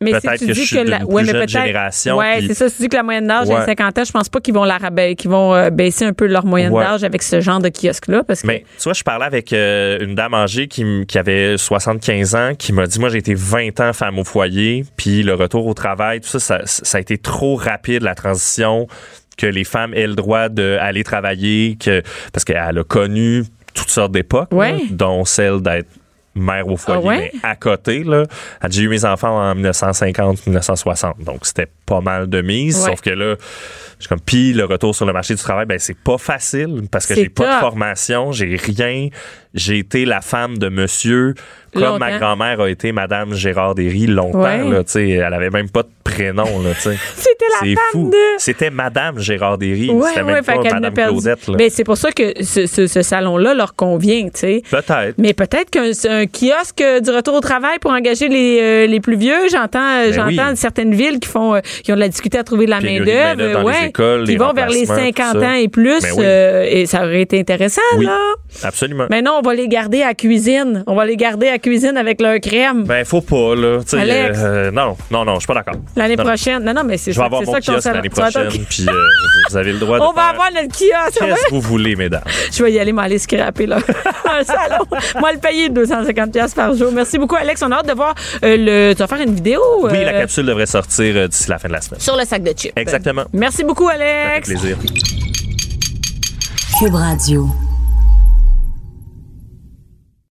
Mais si peut-être que dis je suis que la, ouais, jeune génération. Puis- c'est ça. Si tu dis que la moyenne d'âge est Ouais. 50 ans, je pense pas qu'ils vont la rabaisser, qu'ils vont euh, baisser un peu leur moyenne Ouais. d'âge avec ce genre de kiosque-là, parce que. Mais tu vois, je parlais avec euh, une dame âgée qui, qui avait 75 ans, qui m'a dit, moi, j'ai été 20 ans femme au foyer, puis le retour au travail, tout ça, ça, ça a été trop rapide, la transition, que les femmes aient le droit d'aller travailler, que parce qu'elle a connu toutes sortes d'époques, Ouais. dont celle d'être mère au foyer, Ah ouais? mais à côté, là, j'ai eu mes enfants en 1950-1960, donc c'était pas mal de mise, Ouais. sauf que là, je suis comme, puis le retour sur le marché du travail, ben c'est pas facile, parce que j'ai pas de formation, j'ai rien, j'ai été la femme de monsieur, comme ma grand-mère a été Madame Gérard Derry longtemps, Ouais. là, tu sais, elle avait même pas de prénom, là, tu sais. C'était la femme fou. de. C'était Madame Gérard Derry, Ouais, c'était même pas Madame. Claudette, là. Mais c'est pour ça que ce, ce- ce salon-là leur convient, tu sais. Peut-être. Mais peut-être qu'un un kiosque euh, du retour au travail pour engager les, euh, les plus vieux, j'entends Ben j'entends oui. certaines villes qui font euh, qui ont de la difficulté à trouver de la main-d'œuvre, ouais, écoles, qui vont vers les remplacements, 50 tout ça. ans et plus Ben oui. euh, et ça aurait été intéressant Oui. là. Absolument. Mais non, on va les garder à cuisine. On va les garder à cuisine avec leur crème. Ben, faut pas, là. Alex. euh, non, non, non, je suis pas d'accord. L'année prochaine. Non, non, mais c'est Je vais ça, avoir mon ça kiosque l'année prochaine, puis euh, vous avez le droit de On va faire avoir notre kiosque. ça? Qu'est-ce que vous voulez, mesdames? Je vais y aller m'aller scraper là. un salon. Moi le payer 250 pièces par jour. Merci beaucoup Alex, on a hâte de voir euh, le tu vas faire une vidéo Oui, euh, la capsule devrait sortir euh, d'ici la fin de la semaine. sur le sac de chips. Exactement. Merci beaucoup Ça fait Alex. plaisir. Cube Radio.